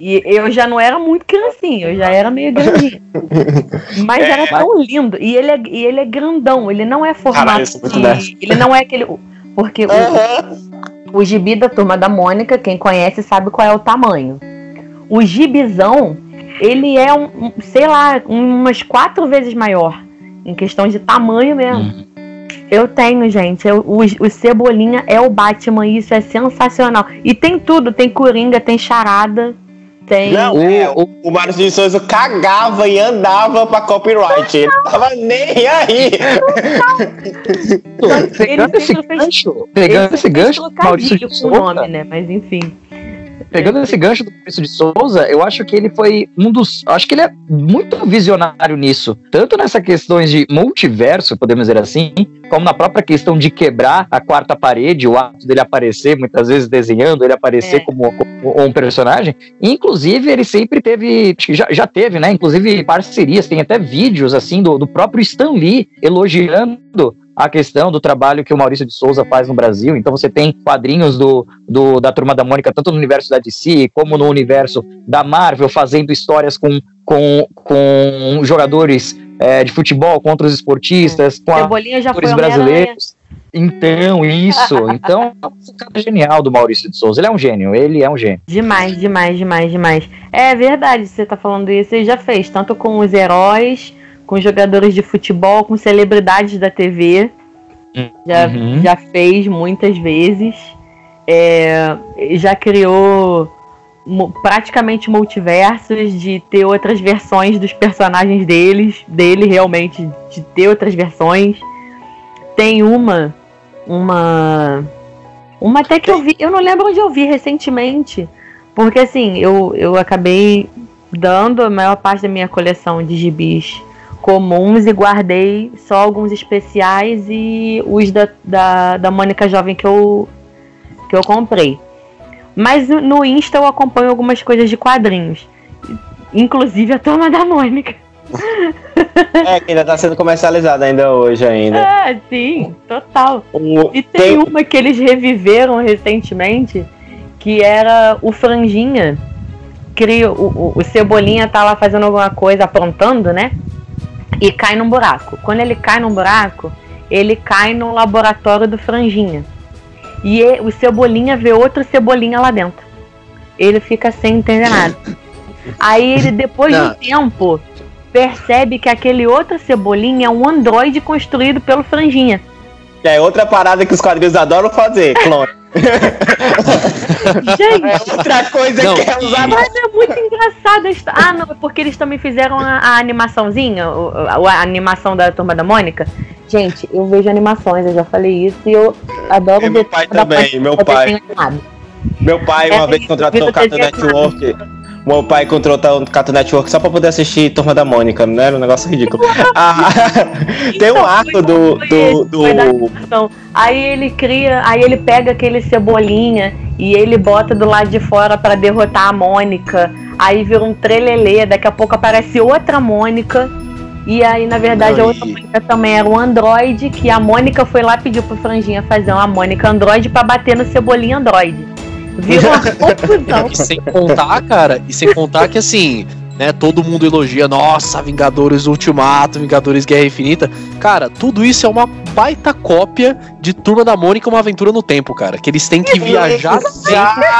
e eu já não era muito criancinha, eu já era meio grandinha. Mas É. era tão lindo. E ele, é, e ele é grandão, ele não é formado. Caralho, isso é muito de- ele não é aquele. Porque o, Aham. O gibi da turma da Mônica, quem conhece sabe qual é o tamanho. O gibizão, ele é um, sei lá, umas quatro vezes maior. Em questão de tamanho mesmo. Eu tenho, gente. eu- o, o Cebolinha é o Batman, isso é sensacional. E tem tudo, tem Coringa, tem charada, tem. Não, O- é, o- o Maurício de Souza cagava e andava pra copyright. Ele tava nem aí. Pegando Ele esse gancho, pegando esse gancho, Maurício de o Souza, nome, né? Mas enfim. Pegando esse gancho do Maurício de Souza, eu acho que ele foi um dos. Acho que ele é muito visionário nisso. Tanto nessas questões de multiverso, podemos dizer assim, como na própria questão de quebrar a quarta parede, o ato dele aparecer, muitas vezes desenhando, ele aparecer É. como, como um personagem. Inclusive, ele sempre teve. Já, já teve, né? Inclusive, parcerias, tem até vídeos assim do, do próprio Stan Lee elogiando a questão do trabalho que o Maurício de Souza faz no Brasil. Então você tem quadrinhos do, do- da Turma da Mônica, tanto no universo da DC como no universo da Marvel, fazendo histórias com, com, com jogadores é, de futebol, com outros esportistas, com atores brasileiros. Então, isso. Então, é genial do Maurício de Souza. Ele é um gênio, ele é um gênio. Demais, demais, demais, demais. É verdade, você tá falando isso, ele já fez, tanto com os heróis, com jogadores de futebol, com celebridades da TV. Já, Uhum. já fez muitas vezes. É, já criou praticamente multiversos de ter outras versões dos personagens deles, dele realmente, de ter outras versões. Tem uma, uma, uma até que eu vi, eu não lembro onde eu vi recentemente, porque assim, eu, eu acabei dando a maior parte da minha coleção de gibis comuns e guardei só alguns especiais e os da, da, da Mônica Jovem que eu, que eu comprei. Mas no- Insta eu acompanho algumas coisas de quadrinhos. Inclusive a Turma da Mônica. É, que ainda tá sendo comercializado ainda hoje ainda. Ah, sim, total. O- E tem uma que eles reviveram recentemente, que era o Franjinha. O, o Cebolinha tá lá fazendo alguma coisa, aprontando, né? E cai num buraco. Quando ele cai num buraco, ele cai no laboratório do Franjinha. E e- o Cebolinha vê outro Cebolinha lá dentro. Ele fica sem entender nada. Aí ele, depois de um Não. tempo, percebe que aquele outro Cebolinha é um androide construído pelo Franjinha. É outra parada que os quadrinhos adoram fazer, clone. Gente, É outra coisa Não, que é usada. Mas é muito engraçado. a histó- Ah, não, é porque eles também fizeram a, a animaçãozinha, o- a, a animação da Turma da Mônica. Gente, eu vejo animações, eu já falei isso, e eu adoro É, meu ver pai também, meu pai. Meu pai uma É, vez contratou o Cartoon desenho Network. Meu pai contratou o Cartoon Network só pra poder assistir Turma da Mônica, não era um negócio ridículo. Ah, tem um arco do. do, do- animação. Aí ele cria, aí ele pega aquele cebolinha e ele bota do lado de fora pra derrotar a Mônica. Aí vira um trelelê, daqui a pouco aparece outra Mônica. E aí, na verdade, a outra Mônica também era um androide, que a Mônica foi lá pedir pro Franjinha fazer uma Mônica androide pra bater no cebolinha androide. Virou uma confusão. E sem contar, cara, e sem contar que assim, né, todo mundo elogia, nossa, Vingadores Ultimato, Vingadores Guerra Infinita. Cara, tudo isso é uma baita cópia de Turma da Mônica, uma aventura no tempo, cara. Que eles têm que viajar. Exatamente!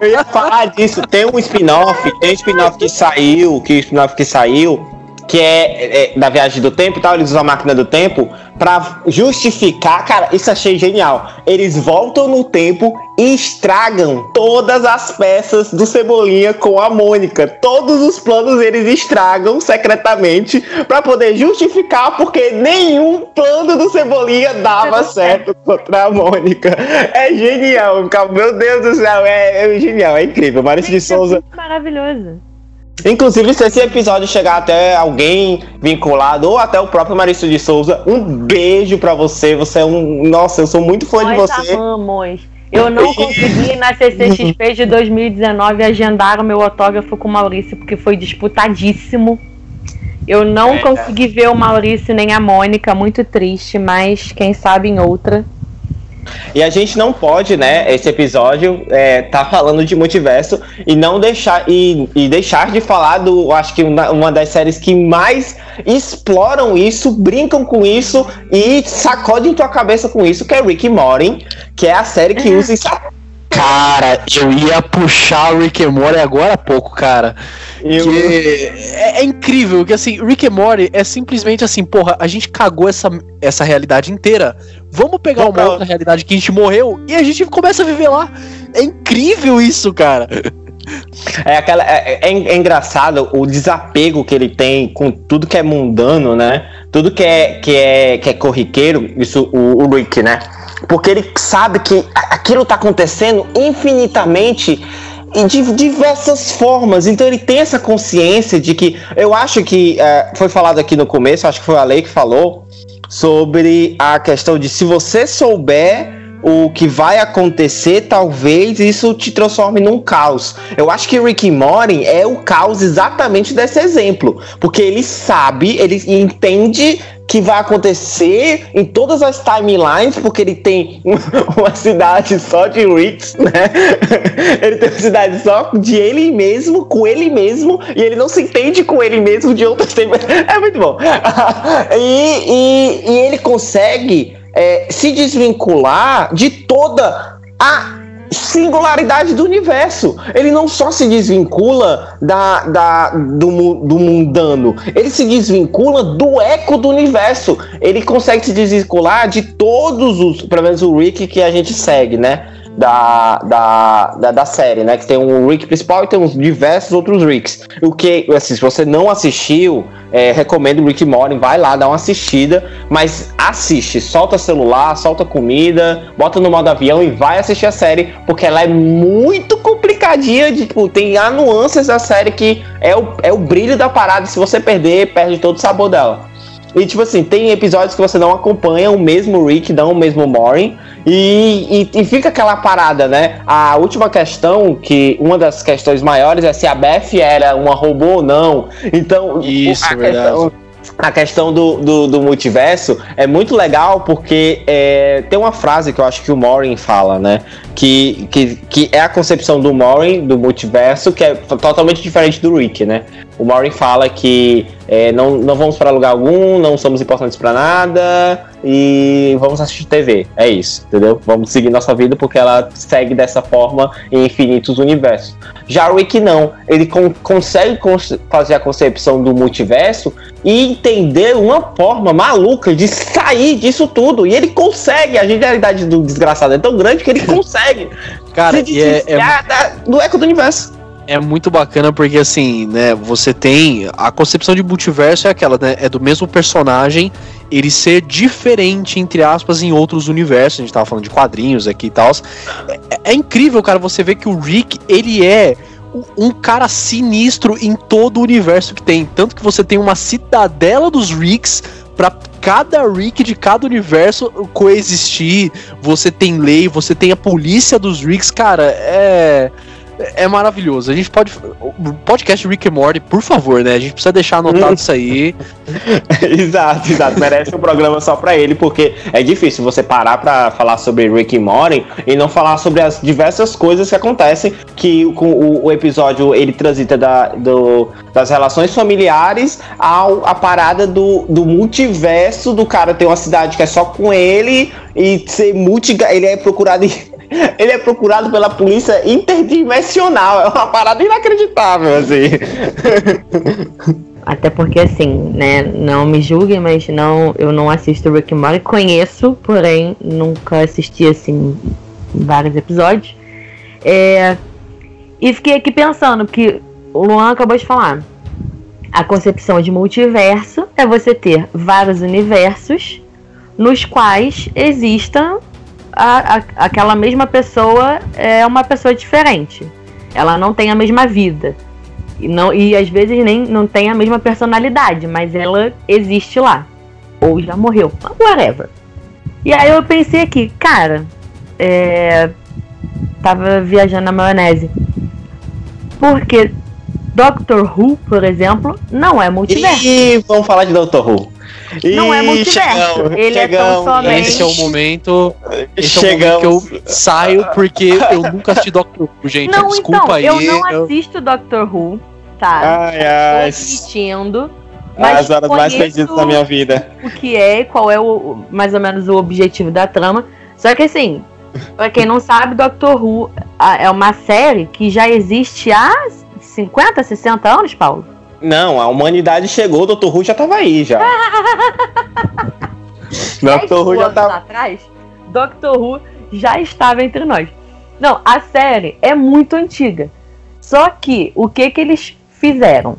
Eu ia falar disso. Tem um spin-off, tem um spin-off que saiu, que o spin-off que saiu, que é, é, da viagem do tempo e tal, eles usam a máquina do tempo para justificar, cara, isso achei genial. Eles voltam no tempo e estragam todas as peças do Cebolinha com a Mônica. Todos os planos eles estragam secretamente para poder justificar porque nenhum plano do Cebolinha dava certo contra a Mônica. É genial, meu Deus do céu, é, é genial, é incrível. Maurício de Souza. Maravilhoso. Inclusive, se esse episódio chegar até alguém vinculado ou até o próprio Maurício de Souza, um beijo para você. Você é um. Nossa, eu sou muito fã Nós de você. Amamos. Eu não consegui na CCXP de 2019 agendar o meu autógrafo com o Maurício, porque foi disputadíssimo. Eu não É. consegui ver o Maurício nem a Mônica, muito triste, mas quem sabe em outra. E a gente não pode, né, esse episódio, é, tá falando de multiverso e não deixar e, e deixar de falar do, acho que uma, uma das séries que mais exploram isso, brincam com isso e sacodem tua cabeça com isso, que é Rick Morty, que é a série que usa isso. Cara, eu ia puxar o Rick and Morty agora há pouco, cara. Eu- Que é, é incrível que assim, Rick and Morty é simplesmente assim, porra, a gente cagou essa, essa realidade inteira. Vamos pegar Vamos uma pra- outra realidade que a gente morreu e a gente começa a viver lá. É incrível isso, cara. É, aquela, é, é- é engraçado o desapego que ele tem com tudo que é mundano, né? Tudo que é, que é, que é corriqueiro, isso o, o Rick, né? Porque ele sabe que aquilo tá acontecendo infinitamente e de diversas formas. Então ele tem essa consciência de que. Eu acho que é, foi falado aqui no começo, acho que foi a Lei que falou sobre a questão de se você souber o que vai acontecer, talvez isso te transforme num caos. Eu acho que Rick Morty é o caos exatamente desse exemplo, porque ele sabe, ele entende que vai acontecer em todas as timelines, porque ele tem uma cidade só de Ricks, né? Ele tem uma cidade só de ele mesmo, com ele mesmo, e ele não se entende com ele mesmo de outras timelines. É muito bom. E, e- e ele consegue é, se desvincular de toda a singularidade do universo. Ele não só se desvincula da, da, do, do mundano, ele se desvincula do eco do universo. Ele consegue se desvincular de todos os, pelo menos o Rick que a gente segue, né? Da, da, da, da série, né? Que tem um Rick principal e tem uns diversos outros Ricks. O que, assim, se você não assistiu, é, recomendo Rick and Morty, vai lá, dá uma assistida, mas assiste, solta celular, solta comida, bota no modo avião e vai assistir a série, porque ela é muito complicadinha, de, tipo, tem a nuances da série que é o, é o brilho da parada, se você perder, perde todo o sabor dela. E tipo assim, tem episódios que você não acompanha o mesmo Rick, não o mesmo Morin. E, e, e fica aquela parada, né? A última questão, que uma das questões maiores é se a Beth era uma robô ou não. Então, Isso, a verdade. questão, a questão do, do, do multiverso é muito legal porque é, tem uma frase que eu acho que o Morin fala, né? Que, que, que é a concepção do Morin, do multiverso, que é totalmente diferente do Rick, né? O Morin fala que é, não, não vamos para lugar algum, não somos importantes para nada e vamos assistir TV. É isso, entendeu? Vamos seguir nossa vida porque ela segue dessa forma em infinitos universos. Já o Rick não, ele con- consegue cons- fazer a concepção do multiverso e entender uma forma maluca de sair disso tudo. E ele consegue, a genialidade do desgraçado é tão grande que ele consegue Cara, se e é, é, desviar do eco do universo. é muito bacana porque assim, né, você tem a concepção de multiverso é aquela, né, é do mesmo personagem ele ser diferente entre aspas em outros universos. A gente tava falando de quadrinhos aqui e tal. É, é incrível, cara, você vê que o Rick, ele é um- cara sinistro em todo o universo que tem, tanto que você tem uma cidadela dos Ricks pra cada Rick de cada universo coexistir. Você tem lei, você tem a polícia dos Ricks, cara, é é maravilhoso. A gente pode. Podcast Rick and Morty, por favor, né? A gente precisa deixar anotado isso aí. exato, exato. Merece um programa só pra ele, porque é difícil você parar pra falar sobre Rick and Morty e não falar sobre as diversas coisas que acontecem. Que com o, o episódio ele transita da, do, das relações familiares ao a parada do, do multiverso do cara ter uma cidade que é só com ele e ser multi. Ele é procurado. em- Ele é procurado pela polícia interdimensional. É uma parada inacreditável, assim. Até porque, assim, né, não me julguem, mas não, eu não assisto Rick and Morty. Conheço, porém, nunca assisti, assim, vários episódios. É, e fiquei aqui pensando, que o Luan acabou de falar. A concepção de multiverso é você ter vários universos nos quais existam a, a, aquela mesma pessoa é uma pessoa diferente. Ela não tem a mesma vida. E, não, e às vezes nem não tem a mesma personalidade, mas ela existe lá. Ou já morreu. Whatever. E aí eu pensei aqui, cara, é, tava viajando na maionese. Porque Doctor Who, por exemplo, não é multiverso. Ih, vamos falar de Doctor Who. Não é multiverso. chegamos, Ele é tão chegamos. somente- Esse é o momento. Esse é o Chegamos. momento que eu saio porque eu nunca assisti Doctor Who, gente. Não, Desculpa então, aí. eu não eu- assisto Doctor Who, tá? Ai, ai. Tô assistindo. Mas As horas mais perdidas da minha vida. o que é, qual é o, mais ou menos o objetivo da trama. Só que assim, pra quem não sabe, Doctor Who é uma série que já existe há 50, 60 anos, Paulo. Não, a humanidade chegou, o Dr. Who já tava aí já. Dr. Who já anos tava. atrás, Doctor Who já estava entre nós. Não, a série é muito antiga. Só que o que que eles fizeram?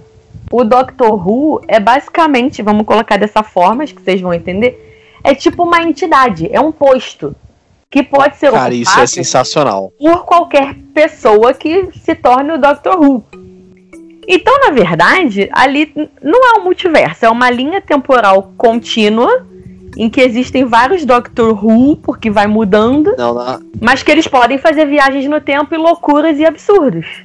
O Doctor Who é basicamente, vamos colocar dessa forma, acho que vocês vão entender, é tipo uma entidade, é um posto que pode ser Cara, isso é ocupado sensacional. por qualquer pessoa que se torne o Doctor Who. Então, na verdade, ali não é um multiverso, é uma linha temporal contínua em que existem vários Doctor Who, porque vai mudando, Não, na, mas que eles podem fazer viagens no tempo e loucuras e absurdos.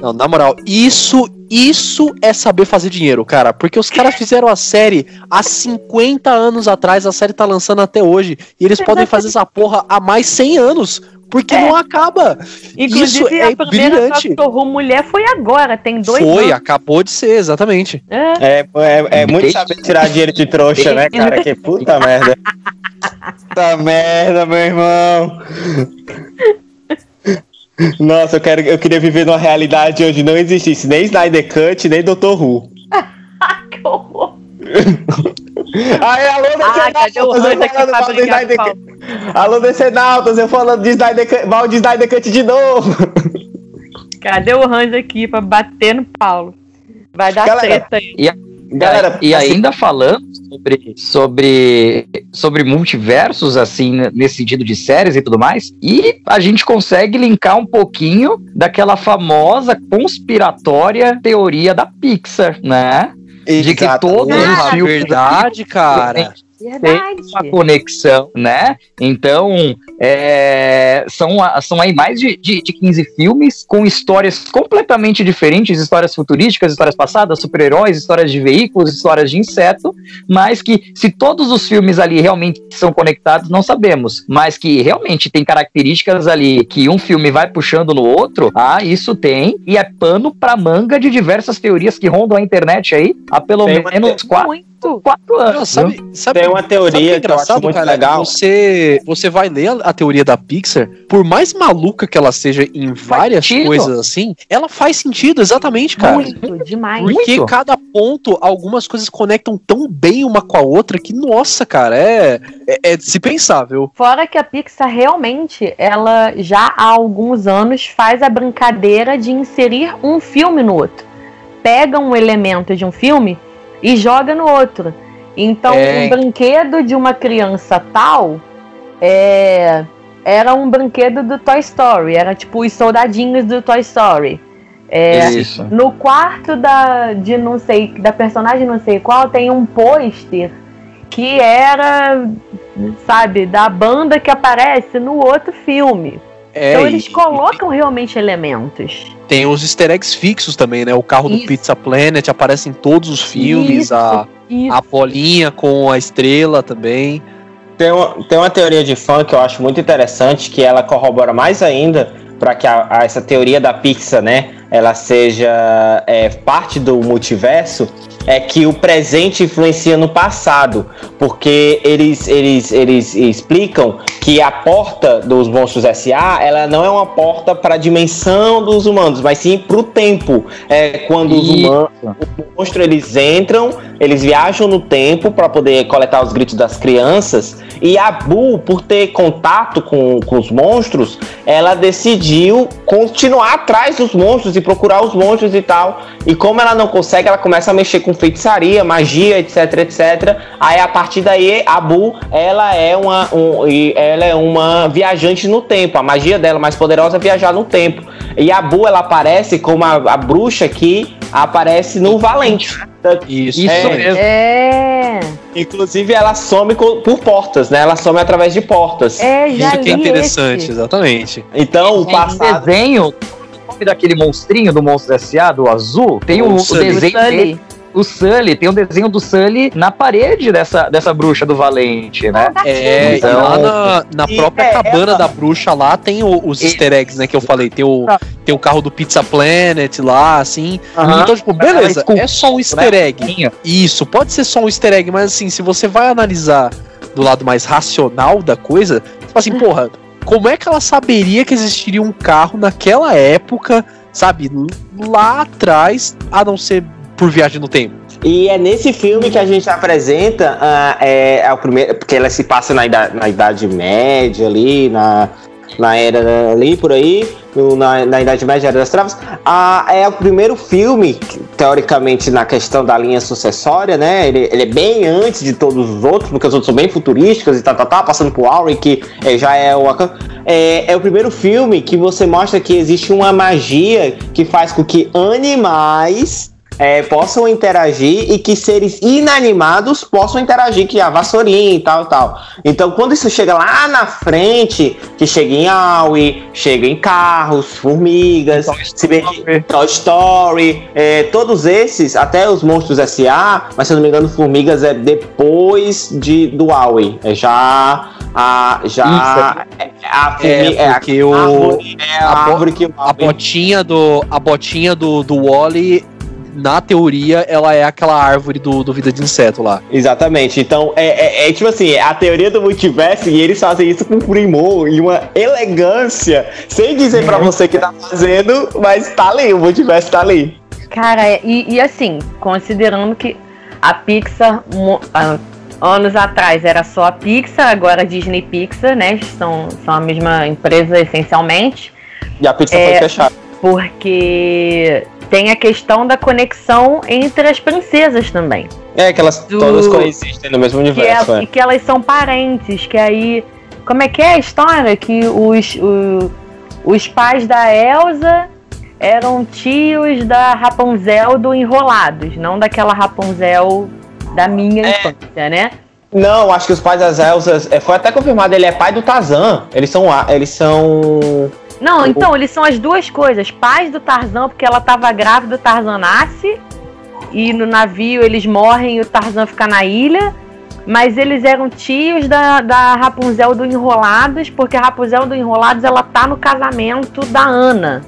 Não, na moral, isso, isso é saber fazer dinheiro, cara. Porque os caras fizeram a série há 50 anos atrás, a série tá lançando até hoje. E eles podem fazer essa porra há mais 100 anos. Porque É. não acaba. Inclusive, Isso é a primeira brilhante. Who mulher foi agora, tem dois Foi, anos. acabou de ser, exatamente. É. É, é, é muito saber tirar dinheiro de trouxa, né, cara? Que puta merda. Puta merda, meu irmão. Nossa, eu, quero, eu queria viver numa realidade onde não existisse nem Snyder Cut, nem Dr. Who. Que horror. Aí, alô, Ah, Decenautas, eu falando mal Snyder? Cut. Alô, Decenautas, eu falando de Snyder Cut, mal de Snyder Cut de novo. Cadê o Hans aqui pra bater no Paulo? Vai dar Galera, treta aí. Galera, e assim- ainda falando sobre, sobre, sobre multiversos, assim, nesse sentido de séries e tudo mais, e a gente consegue linkar um pouquinho daquela famosa conspiratória teoria da Pixar, né? De que todos os Ah, filmes verdade, cara. Verdade. uma conexão, né? Então, é, são, são aí mais de, de, de 15 filmes com histórias completamente diferentes, histórias futurísticas, histórias passadas, super-heróis, histórias de veículos, histórias de inseto, mas que se todos os filmes ali realmente são conectados, não sabemos, mas que realmente tem características ali que um filme vai puxando no outro, ah, isso tem, e é pano pra manga de diversas teorias que rondam a internet aí há pelo Tem menos quatro, Muito. Quatro anos. Não, sabe, sabe, Tem uma teoria que que eu acho muito cara? legal. Você, você vai ler a, a teoria da Pixar, por mais maluca que ela seja em várias coisas assim, ela faz sentido, exatamente, cara. Muito, demais. Porque Muito. cada ponto, algumas coisas conectam tão bem uma com a outra que, nossa, cara, é, é, é de se pensar, viu? Fora que a Pixar realmente, ela já há alguns anos faz a brincadeira de inserir um filme no outro. Pega um elemento de um filme e joga no outro. Então, É. um brinquedo de uma criança tal é, era um brinquedo do Toy Story. Era tipo os soldadinhos do Toy Story. É, Isso. no quarto da de não sei da personagem não sei qual tem um pôster que era sabe da banda que aparece no outro filme. É, então e- eles colocam realmente elementos. Tem os easter eggs fixos também, né? O carro do Isso. Pizza Planet aparece em todos os filmes, Isso, a, Isso. a bolinha com a estrela também. Tem uma, tem uma teoria de fã que eu acho muito interessante, que ela corrobora mais ainda para que a- a- essa teoria da Pixar, né, ela seja é, parte do multiverso, é que o presente influencia no passado, porque eles, eles, eles explicam que a porta dos monstros S.A. ela não é uma porta para a dimensão dos humanos, mas sim para o tempo. É quando os humanos, os monstros eles entram, eles viajam no tempo para poder coletar os gritos das crianças. E a Bu, por ter contato com, com os monstros, ela decidiu continuar atrás dos monstros e procurar os monstros e tal. E como ela não consegue, ela começa a mexer com feitiçaria, magia, etc, etc. Aí a partir daí, a Bu, ela é uma, um, ela é uma viajante no tempo. A magia dela mais poderosa é viajar no tempo. E a Bu, ela aparece como a, a bruxa que aparece no Valente. Isso, Isso É. mesmo. É. Inclusive, ela some por portas, né? Ela some através de portas. É, já Isso que é interessante, esse. exatamente. Então, o Tem um passado. desenho. O nome daquele monstrinho do Monstro S.A., do azul, tem O o, o Sully. O desenho Sully. dele, o Sully, tem um desenho do Sully na parede dessa, dessa bruxa do Valente, né? É, Então- lá na, na própria é, cabana ela- da bruxa lá tem o- os E- easter eggs, né, que eu falei. Tem o, Ah. tem o carro do Pizza Planet lá, assim. Aham. Então, tipo, beleza, é só um easter né? egg. Isso, pode ser só um easter egg, mas assim, se você vai analisar do lado mais racional da coisa, você fala assim, porra, como é que ela saberia que existiria um carro naquela época, sabe, lá atrás, a não ser por viagem no tempo? E é nesse filme que a gente apresenta ah, é, o primeiro, porque ela se passa na na idade média ali, na, na era ali por aí, na, na idade média era das travas. Ah, é o primeiro filme, teoricamente na questão da linha sucessória, né? Ele, ele é bem antes de todos os outros, porque os outros são bem futurísticos e tal, tal, tal, passando por Auri, que eh, já é o é, é o primeiro filme que você mostra que existe uma magia que faz com que animais é, possam interagir e que seres inanimados possam interagir, que é a vassourinha e tal tal. Então, quando isso chega lá na frente, que chega em Aui, chega em carros, formigas, Toy que Toy Story, é, todos esses, até os Monstros S.A., mas se eu não me engano, Formigas é depois de, do Aui. É já. A, já. é, a formiga- É, a porque o, é a, a árvore que o a botinha do a botinha do, do Wally na teoria ela é aquela árvore do, do vida de inseto lá Exatamente. Então, é, é- é tipo assim, a teoria do multiverso e eles fazem isso com primor e uma elegância, sem dizer pra você que tá fazendo, mas tá ali, o multiverso tá ali. Cara, é- e, e assim, considerando que a Pixar, ah, anos atrás era só a Pixar, agora a Disney Pixar, né? São, são a mesma empresa essencialmente, E a pizza É, foi fechada. porque tem a questão da conexão entre as princesas também. É que elas Do- todas coexistem no mesmo Que, é- universo, é. e que elas são parentes, que aí. Como é que é a história? Que os, o- os pais da Elsa eram tios da Rapunzel do Enrolados, não daquela Rapunzel da minha É. infância, né? Não, acho que os pais das Elsas. é, Foi até confirmado, ele é pai do Tarzan. Eles são. a- Eles são. Não, então, eles são as duas coisas. Pais do Tarzan, porque ela tava grávida, o Tarzan nasce. E no navio eles morrem e o Tarzan fica na ilha. Mas eles eram tios da, da Rapunzel do Enrolados, porque a Rapunzel do Enrolados ela tá no casamento da Ana.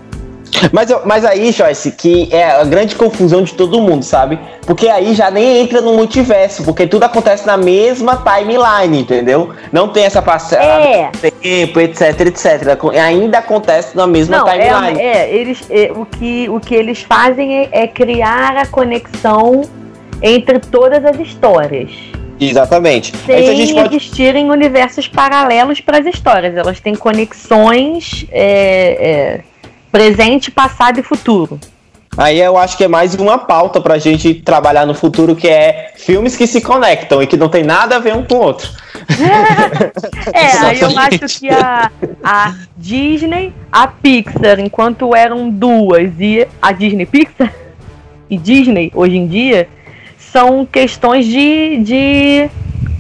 Mas, eu- mas aí, Joyce, que é a grande confusão de todo mundo, sabe? Porque aí já nem entra no multiverso, porque tudo acontece na mesma timeline, entendeu? Não tem essa parcela É, do tempo, etc, etc. Ainda acontece na mesma não, é, timeline. é, eles, é, o, que, o que eles fazem é, é criar a conexão entre todas as histórias. Exatamente. A sem pode existirem universos paralelos para as histórias. Elas têm conexões é, é, presente, passado e futuro. Aí eu acho que é mais uma pauta pra gente trabalhar no futuro, que é filmes que se conectam e que não tem nada a ver um com o outro. É, aí eu acho que a, a Disney, a Pixar, enquanto eram duas, e a Disney Pixar e Disney hoje em dia são questões de, de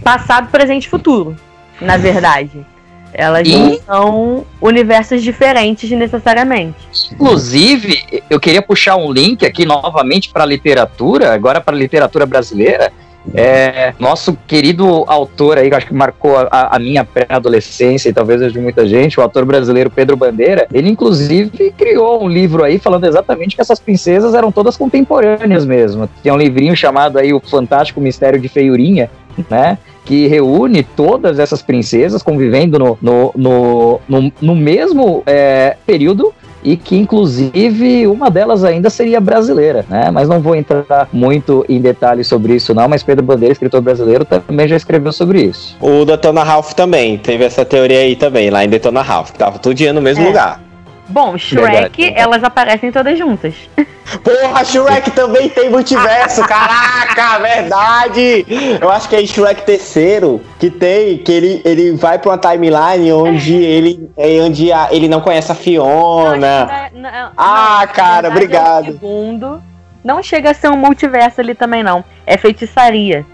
passado, presente e futuro, na verdade. Elas E- não são universos diferentes necessariamente. Inclusive, eu queria puxar um link aqui novamente para a literatura, agora para a literatura brasileira, É, nosso querido autor aí, que acho que marcou a, a minha pré-adolescência e talvez a de muita gente, o autor brasileiro Pedro Bandeira, ele inclusive criou um livro aí falando exatamente que essas princesas eram todas contemporâneas mesmo. Tem um livrinho chamado aí O Fantástico Mistério de Feiurinha, né? Que reúne todas essas princesas convivendo no, no, no, no, no mesmo é, período e que inclusive uma delas ainda seria brasileira, né? Mas não vou entrar muito em detalhes sobre isso não, mas Pedro Bandeira, escritor brasileiro, também já escreveu sobre isso. O Detona Ralph também, teve essa teoria aí também, lá em Detona Ralph, que tava todo dia no mesmo É. lugar. Bom, Shrek, Verdade. elas aparecem todas juntas. Porra, Shrek também tem multiverso, caraca, verdade! Eu acho que é Shrek terceiro que tem, que ele, ele vai pra uma timeline onde ele, é onde a- ele não conhece a Fiona. Não, não, Ah, na cara, verdade, obrigado. É segundo. Não chega a ser um multiverso ali também, não. É feitiçaria.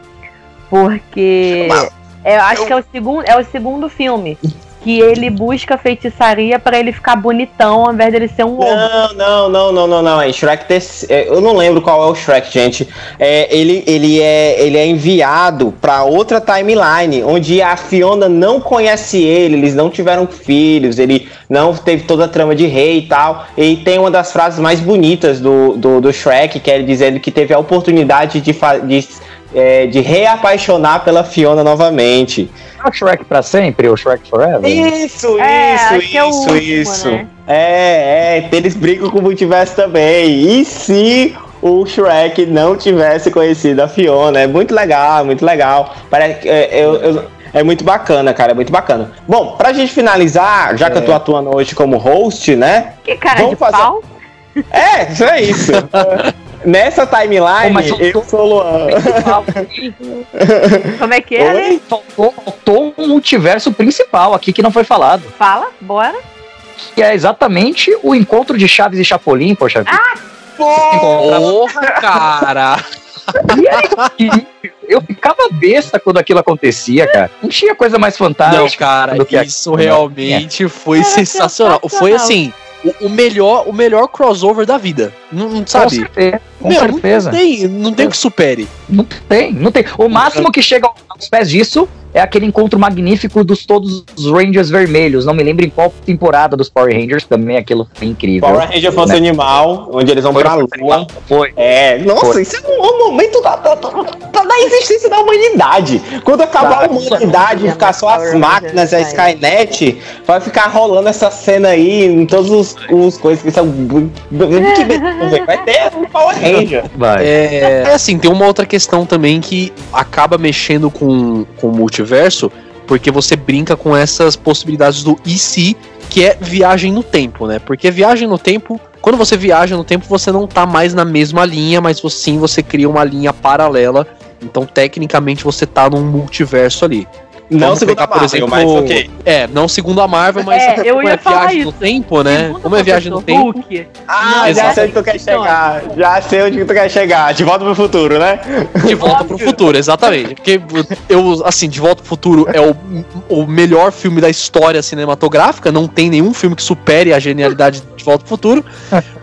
Porque. Mas- Eu acho que é o segundo, é o segundo filme. Que ele busca feitiçaria pra ele ficar bonitão, ao invés dele ser um ovo. Não, não, não, não, não, não. É Shrek terceiro. Eu não lembro qual é o Shrek, gente. É, ele, ele, é, ele é enviado pra outra timeline, onde a Fiona não conhece ele, eles não tiveram filhos, ele não teve toda a trama de rei e tal. E tem uma das frases mais bonitas do, do, do Shrek, que é ele dizendo que teve a oportunidade de, de, é, de reapaixonar pela Fiona novamente. É o Shrek pra sempre, ou Shrek Forever? Isso, É, isso, é o isso, último, isso. né? É, é, eles brigam com o multiverso também. E se o Shrek não tivesse conhecido a Fiona? É muito legal, muito legal. Parece, que, é, eu- eu- é muito bacana, cara, é muito bacana. Bom, pra gente finalizar, já que eu tô atuando hoje como host, né? Que cara Vamos de fazer- pau. É, isso é isso. Nessa timeline, mas eu tô- eu sou Luan. Como é que é, né? Faltou, faltou um multiverso principal aqui que não foi falado. Fala, bora. Que é exatamente o encontro de Chaves e Chapolin, poxa vida. Porra, cara! E eu ficava besta quando aquilo acontecia, cara. Não tinha coisa mais Não, fantástica. cara, do que isso aquilo, né? realmente foi É, sensacional. Foi sensacional. assim, o, o melhor, o melhor crossover da vida. Não, não Com sabe? certeza. Com Meu, certeza. Não tem, não tem o que supere. Não tem, não tem. O máximo que chega aos pés disso é aquele encontro magnífico dos todos os Rangers vermelhos. Não me lembro em qual temporada dos Power Rangers também aquilo foi incrível. Power Ranger Força Né? Animal, onde eles vão Foi pra lua. Foi. É, nossa, Foi. isso é um, um momento da, da, da, existência da humanidade. Quando acabar Tá. a humanidade e ficar só as máquinas e a Skynet, vai ficar rolando essa cena aí em todos os, os coisas que são. Que beleza, vai ter um Power Ranger. Vai. É, é assim, tem uma outra questão também que acaba mexendo com, com o multiverso, porque você brinca com essas possibilidades do se, que é viagem no tempo, né? Porque viagem no tempo, quando você viaja no tempo, você não tá mais na mesma linha, mas sim você cria uma linha paralela. Então, tecnicamente, você tá num multiverso ali. Não Vamos segundo pegar, a Marvel, mas ok. É, não segundo a Marvel, mas É, eu como ia é viagem no isso. tempo, né? Segundo Como é viagem no tempo. Hulk, Ah, já Exato. sei onde tu quer chegar. Já sei onde tu quer chegar. De volta pro futuro, né? De volta pro futuro, exatamente. Porque eu, assim, De Volta pro Futuro é o, o melhor filme da história cinematográfica. Não tem nenhum filme que supere a genialidade de De Volta pro Futuro.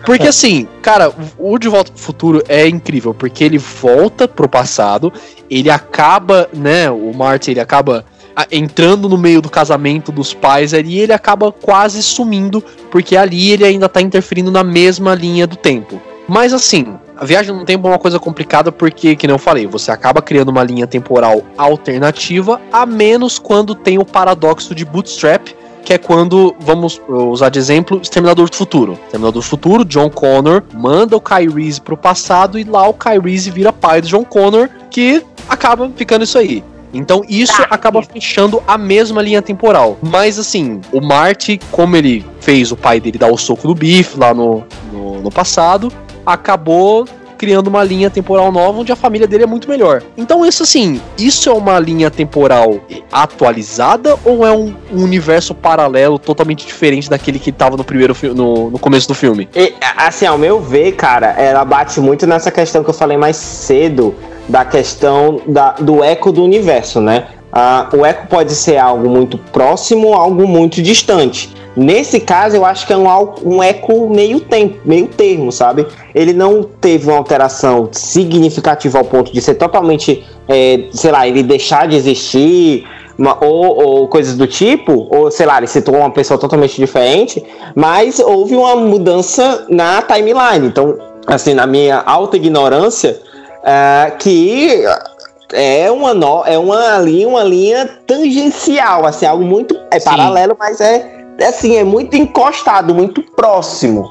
Porque, assim, cara, o De Volta pro Futuro é incrível. Porque ele volta pro passado, ele acaba, né? O Marty, ele acaba ah, entrando no meio do casamento dos pais ali, ele acaba quase sumindo, porque ali ele ainda tá interferindo na mesma linha do tempo. Mas assim, a viagem no tempo é uma coisa complicada porque, que eu falei, você acaba criando uma linha temporal alternativa, a menos quando tem o paradoxo de Bootstrap, que é quando, vamos usar de exemplo, Exterminador do Futuro. Exterminador do Futuro, John Connor manda o Kyrie pro passado e lá o Kyrie vira pai do John Connor, que acaba ficando isso aí. Então isso Tá. acaba fechando a mesma linha temporal. Mas assim, o Marty, como ele fez o pai dele dar o soco do bife lá no, no, no passado, acabou criando uma linha temporal nova onde a família dele é muito melhor. Então isso assim, isso é uma linha temporal atualizada ou é um, um universo paralelo totalmente diferente daquele que tava no primeiro no, no começo do filme? E, assim, ao meu ver, cara, ela bate muito nessa questão que eu falei mais cedo, da questão da, do eco do universo, né? Ah, o eco pode ser algo muito próximo ou algo muito distante. Nesse caso, eu acho que é um, um eco meio tempo, meio termo, sabe? Ele não teve uma alteração significativa ao ponto de ser totalmente, é, sei lá, ele deixar de existir, uma, ou, ou, coisas do tipo, ou sei lá, ele se tornou uma pessoa totalmente diferente, mas houve uma mudança na timeline. Então, assim, na minha alta ignorância, é, que é uma no, é uma linha, uma linha tangencial, assim, algo muito é Sim. paralelo, mas é, é assim, é muito encostado, muito próximo.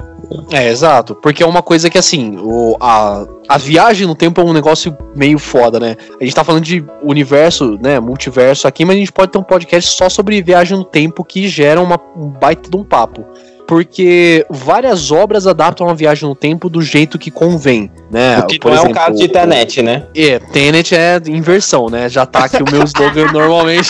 É, exato. Porque é uma coisa que, assim, o, a, a viagem no tempo é um negócio meio foda, né? A gente tá falando de universo, né? Multiverso aqui, mas a gente pode ter um podcast só sobre viagem no tempo que gera uma, um baita de um papo porque várias obras adaptam a viagem no tempo do jeito que convém, né? O que Por não exemplo, é o caso de Tenet, né? É, Tenet é inversão, né? Já tá aqui o meu slogan normalmente.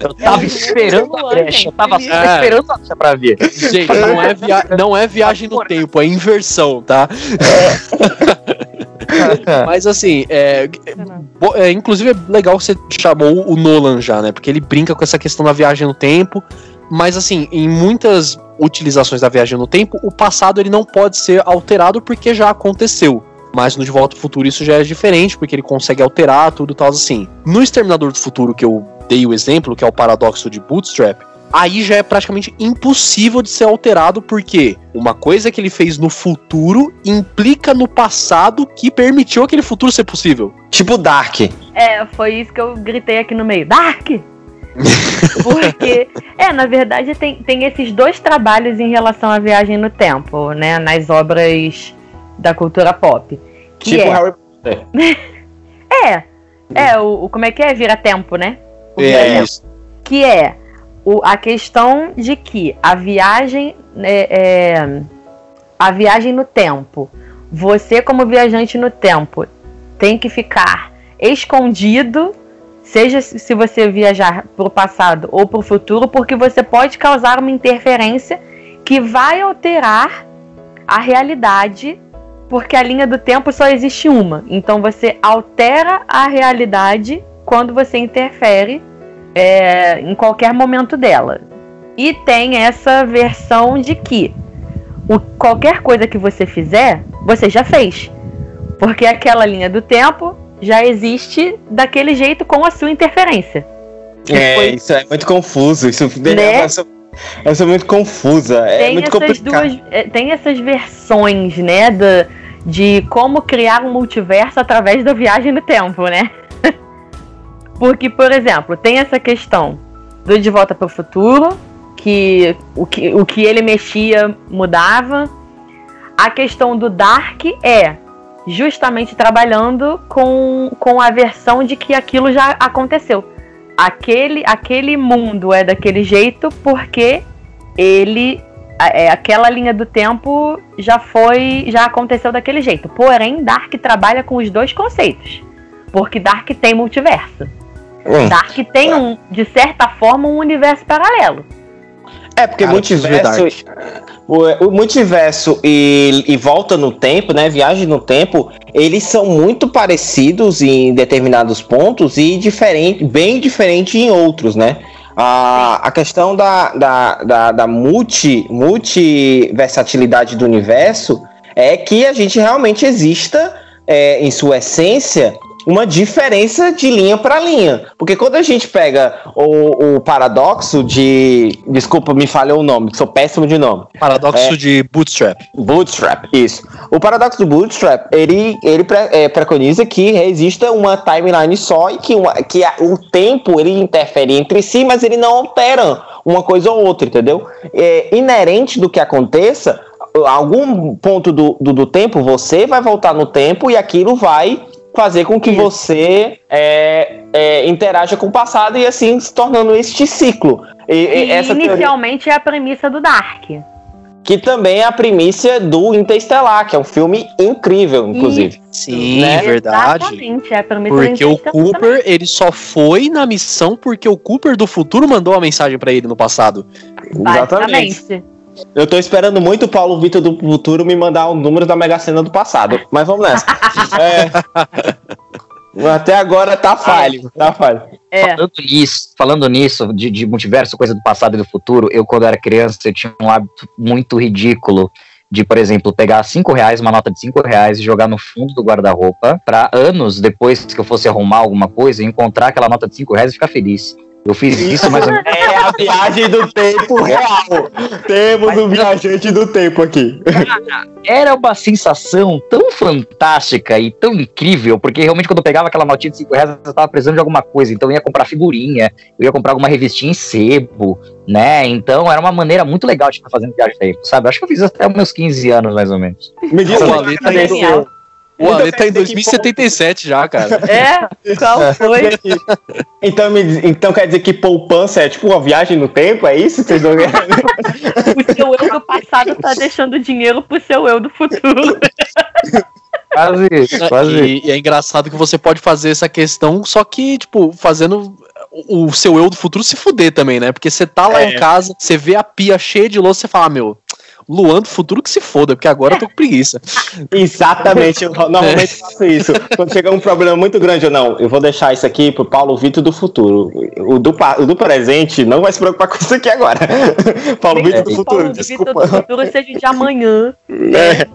eu tava esperando a brecha, eu tava só é. esperando a brecha pra ver. Gente, não é, via não é viagem no tempo, é inversão, tá? É. Mas assim, é, é, inclusive é legal que você chamou o Nolan já, né? Porque ele brinca com essa questão da viagem no tempo. Mas assim, em muitas utilizações da viagem no tempo, o passado ele não pode ser alterado porque já aconteceu. Mas no De Volta ao Futuro isso já é diferente, porque ele consegue alterar tudo e tal assim. No Exterminador do Futuro, que eu dei o exemplo, que é o paradoxo de Bootstrap, aí já é praticamente impossível de ser alterado, porque uma coisa que ele fez no futuro implica no passado que permitiu aquele futuro ser possível. Tipo Dark. É, foi isso que eu gritei aqui no meio. Dark! Porque, é, na verdade, tem, tem esses dois trabalhos em relação à viagem no tempo, né? Nas obras da cultura pop. Que tipo é... Harry Potter. é. É, o, o, como é que é? Vira tempo, né? O é isso. Que é o, a questão de que a viagem é, é, a viagem no tempo, você como viajante no tempo tem que ficar escondido seja se você viajar para o passado ou para o futuro, porque você pode causar uma interferência que vai alterar a realidade, porque a linha do tempo só existe uma. Então você altera a realidade quando você interfere é, em qualquer momento dela. E tem essa versão de que o, qualquer coisa que você fizer, você já fez. Porque aquela linha do tempo já existe daquele jeito com a sua interferência. É, Foi... isso é muito confuso. Isso né? essa é muito confusa. É tem muito essas complicado. duas, é, tem essas versões, né, de, de como criar um multiverso através da viagem no tempo, né? Porque, por exemplo, tem essa questão do De Volta para o Futuro, que o, que o que ele mexia mudava. A questão do Dark é justamente trabalhando com, com a versão de que aquilo já aconteceu. Aquele, aquele mundo é daquele jeito porque ele é, aquela linha do tempo já foi já aconteceu daquele jeito. Porém, Dark trabalha com os dois conceitos, porque Dark tem multiverso. Hum. Dark tem um, de certa forma, um universo paralelo. É porque Cara, multiverso o, o multiverso e, e, volta no tempo, né? Viagem no tempo, eles são muito parecidos em determinados pontos e diferente, bem diferente em outros, né? A, a questão da, da, da, da multi, multiversatilidade do universo é que a gente realmente exista é, em sua essência uma diferença de linha para linha. Porque quando a gente pega o, o, paradoxo de. Desculpa, me falhou o nome, sou péssimo de nome. Paradoxo é, de Bootstrap. Bootstrap, isso. O paradoxo do Bootstrap, ele, ele pre, é, preconiza que exista uma timeline só e que, uma, que a, o tempo ele interfere entre si, mas ele não altera uma coisa ou outra, entendeu? É inerente do que aconteça, algum ponto do, do, do tempo, você vai voltar no tempo e aquilo vai fazer com que Isso. você é, é, interaja com o passado e assim se tornando este ciclo. E, e essa inicialmente teoria... é a premissa do Dark. Que também é a premissa do Interestelar, que é um filme incrível, inclusive. E, sim, né? verdade. Exatamente, é a premissa porque o Cooper, também. ele só foi na missão porque o Cooper do futuro mandou a mensagem para ele no passado. Exatamente. Eu tô esperando muito o Paulo Vitor do futuro me mandar o número da Mega Sena do passado. Mas vamos nessa. é... Até agora tá falho, tá falho. É. Falando nisso, falando nisso de, de multiverso, coisa do passado e do futuro, eu, quando era criança, eu tinha um hábito muito ridículo de, por exemplo, pegar cinco reais, uma nota de cinco reais e jogar no fundo do guarda-roupa, para anos depois que eu fosse arrumar alguma coisa, encontrar aquela nota de cinco reais e ficar feliz. Eu fiz isso mais ou menos. É a viagem do tempo real. Temos um viajante do tempo aqui. Era uma sensação tão fantástica e tão incrível, porque realmente quando eu pegava aquela notinha de 5 reais, eu tava precisando de alguma coisa. Então eu ia comprar figurinha, eu ia comprar alguma revistinha em sebo, né? Então era uma maneira muito legal de estar fazendo viagem de tempo, sabe? Acho que eu fiz até os meus 15 anos, mais ou menos. Me diz uma Ale O Ale tá em Então, quer dizer que 2077 já, cara. É? Qual foi? Então, me diz- então quer dizer que poupança é tipo uma viagem no tempo? É isso que vocês não O seu eu do passado tá deixando dinheiro pro seu eu do futuro. Quase isso, quase isso. E, e é engraçado que você pode fazer essa questão, só que, tipo, fazendo o, o seu eu do futuro se fuder também, né? Porque você tá lá É. em casa, você vê a pia cheia de louça, você fala, ah, meu, Luan do futuro que se foda, porque agora eu tô com preguiça. Exatamente, eu normalmente faço isso. Quando chega um problema muito grande, eu não, eu vou deixar isso aqui pro Paulo Vitor do futuro. O do, pa- o do presente não vai se preocupar com isso aqui agora. Paulo Vitor do futuro, Paulo Vitor desculpa. do futuro seja de amanhã. É.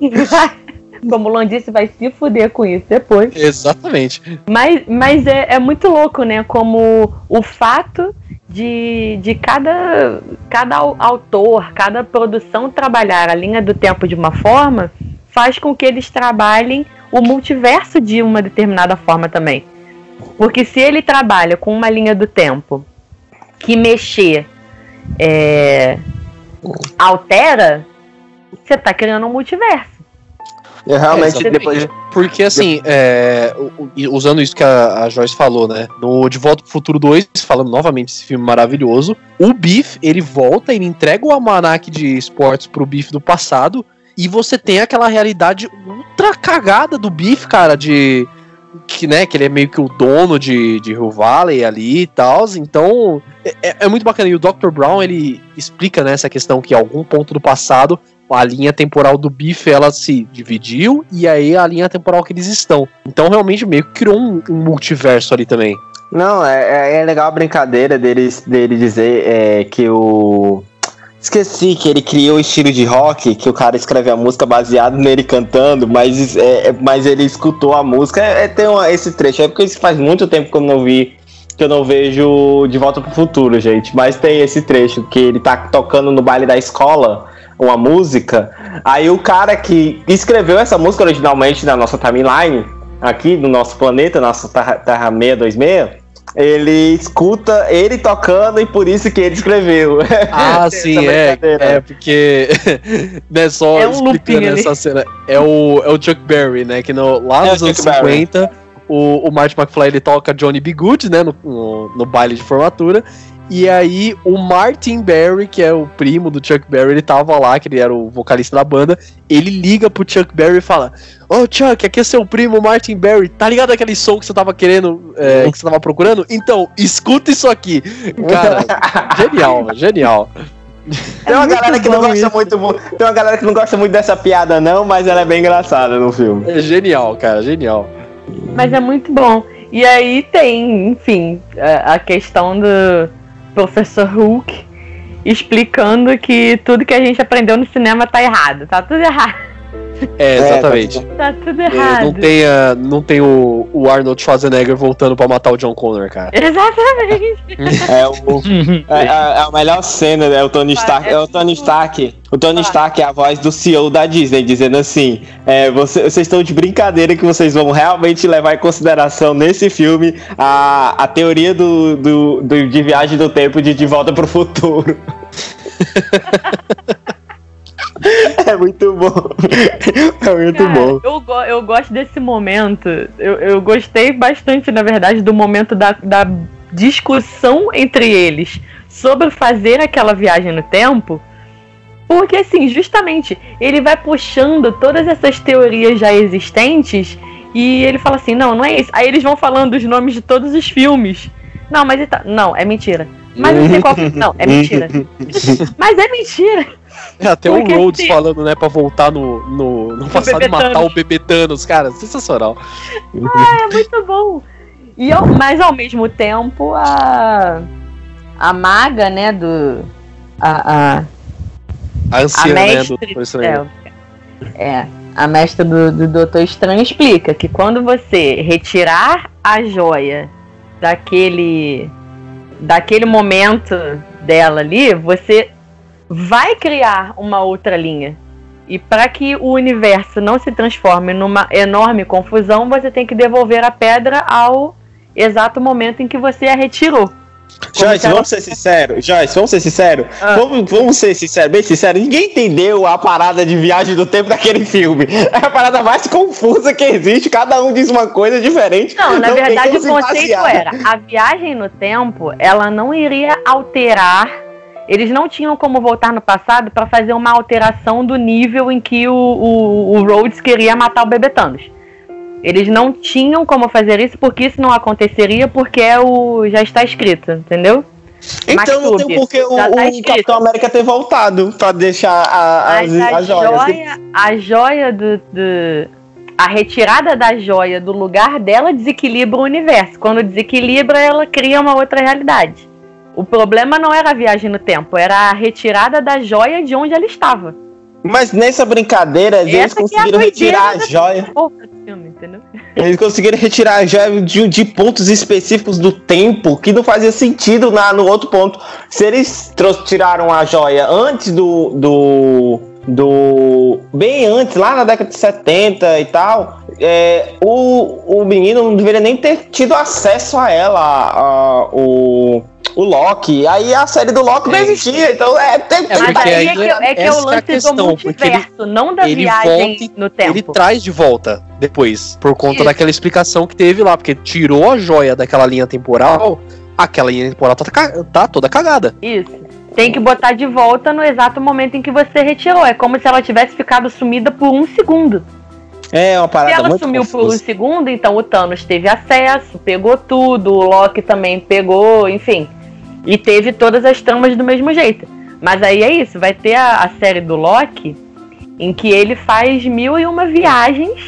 Como o Luan disse, vai se fuder com isso depois. Exatamente. Mas, mas é, é muito louco, né? Como o fato de, de cada, cada au- autor, cada produção trabalhar a linha do tempo de uma forma faz com que eles trabalhem o multiverso de uma determinada forma também. Porque se ele trabalha com uma linha do tempo que mexer é, altera, você tá criando um multiverso. Eu realmente, É, depois. Porque, assim, é, usando isso que a, a Joyce falou, né? No De Volta pro Futuro 2, falando novamente desse filme maravilhoso, o Biff, ele volta, ele entrega o almanac de esportes pro Biff do passado, e você tem aquela realidade ultra cagada do Biff, cara, de... Que, né, que ele é meio que o dono de, de Hill Valley ali e tal, então é, é muito bacana. E o Dr. Brown, ele explica né, essa questão que algum ponto do passado a linha temporal do Biff ela se dividiu e aí a linha temporal que eles estão. Então realmente meio que criou um, um multiverso ali também. Não, é, é- é legal a brincadeira dele, dele dizer é, que o. Esqueci que ele criou o estilo de rock, que o cara escreve a música baseado nele cantando, mas, é, é- mas ele escutou a música. É, é, tem uma- esse trecho, é porque faz muito tempo que eu não vi, que eu não vejo De Volta pro Futuro, gente. Mas tem esse trecho que ele tá tocando no baile da escola uma música. Aí o cara que escreveu essa música originalmente na nossa timeline, aqui no nosso planeta, nossa Terra, terra 626, ele escuta ele tocando e por isso que ele escreveu. Ah, sim, é. brincadeira. É porque. né, só É um explicando ali. essa cena. É o, é o Chuck Berry, né? Que no, lá É o nos anos Chuck Berry. 50, o, o Marty McFly ele toca Johnny B. Good, né? No, no, no baile de formatura. E aí, o Martin Berry, que é o primo do Chuck Berry, ele tava lá, que ele era o vocalista da banda. Ele liga pro Chuck Berry e fala: Ô Chuck, aqui é seu primo Martin Berry. Tá ligado aquele som que você tava querendo, é, que você tava procurando? Então, escuta isso aqui. Cara, genial, genial. Tem uma muito galera que não gosta isso. muito, mu- tem uma galera que não gosta muito dessa piada não, mas ela é bem engraçada no filme. É genial, cara, genial. Mas é muito bom. E aí tem, enfim, a, a questão do Professor Hulk explicando que tudo que a gente aprendeu no cinema tá errado. Tá tudo errado. É, É, exatamente. Tá tudo É, errado. não tem, a- não tem o, o Arnold Schwarzenegger voltando pra matar o John Connor, cara. Exatamente. É, o, é, é a melhor cena, né? O Tony Stark. É o Tony Stark. O Tony Stark é a voz do CEO da Disney, dizendo assim: é, você- vocês estão de brincadeira que vocês vão realmente levar em consideração nesse filme a, a teoria do, do, do- de viagem do tempo de De Volta pro Futuro. é muito bom. É muito Cara, bom. Eu, go- eu gosto desse momento. Eu, eu gostei bastante, na verdade, do momento da, da discussão entre eles sobre fazer aquela viagem no tempo. Porque, assim, justamente, ele vai puxando todas essas teorias já existentes e ele fala assim: não, não é isso. Aí eles vão falando os nomes de todos os filmes. Não, mas ele tá. Não, é mentira. Mas não sei qual. Não, é mentira. Mas é mentira. É, até o Porque Rhodes tem- falando, né, pra voltar no, no, no passado e matar o bebê Thanos, cara. Sensacional. É muito bom. E ao- mas ao mesmo tempo a a maga, né, do a, a, A a anciã, né, do mestre Doutor Estranho. é, é, a mestra do, do Doutor Estranho explica que quando você retirar a joia daquele daquele momento dela ali, você vai criar uma outra linha. E para que o universo não se transforme numa enorme confusão, você tem que devolver a pedra ao exato momento em que você a retirou. Joyce, se ela- vamos ser sinceros. Joyce, vamos ser sinceros. Ah. Vamos, vamos ser sinceros, bem sinceros. Ninguém entendeu a parada de viagem do tempo daquele filme. É a parada mais confusa que existe. Cada um diz uma coisa diferente. Não, na tem verdade o conceito basear. era a viagem no tempo, ela não iria alterar. Eles não tinham como voltar no passado para fazer uma alteração do nível em que o, o, o Rhodes queria matar o bebê Thanos. Eles não tinham como fazer isso porque isso não aconteceria porque é o já está escrito, entendeu? Então não tem Maxube, por que o, tá o. Capitão América ter voltado pra deixar a, as, a, as joias. joia, a joia do, do- A retirada da joia do lugar dela desequilibra o universo. Quando desequilibra, ela cria uma outra realidade. O problema não era a viagem no tempo, era a retirada da joia de onde ela estava. Mas nessa brincadeira, eles Essa que é a conseguiram retirar a joia. Filme? Eles conseguiram retirar a joia de, de pontos específicos do tempo que não fazia sentido na, no outro ponto. Se eles tiraram a joia antes do, do. do. bem antes, lá na década de 70 e tal, é, o, o menino não deveria nem ter tido acesso a ela, a- a- o. O Loki, aí a série do Loki não É. existia, então é. Tem, É Mas porque aí é que, é que é o é lance questão, do porque ele- multiverso, não da ele viagem volta no Ele tempo. traz de volta depois, por conta Isso. daquela explicação que teve lá, porque tirou a joia daquela linha temporal, aquela linha temporal tá, tá toda cagada. Isso. Tem que botar de volta no exato momento em que você retirou. É como se ela tivesse ficado sumida por um segundo. É uma Se parada ela muito sumiu por um confusa. segundo, então o Thanos teve acesso, pegou tudo, o Loki também pegou, enfim. E teve todas as tramas do mesmo jeito. Mas aí é isso, vai ter a, a série do Loki, em que ele faz mil e uma viagens.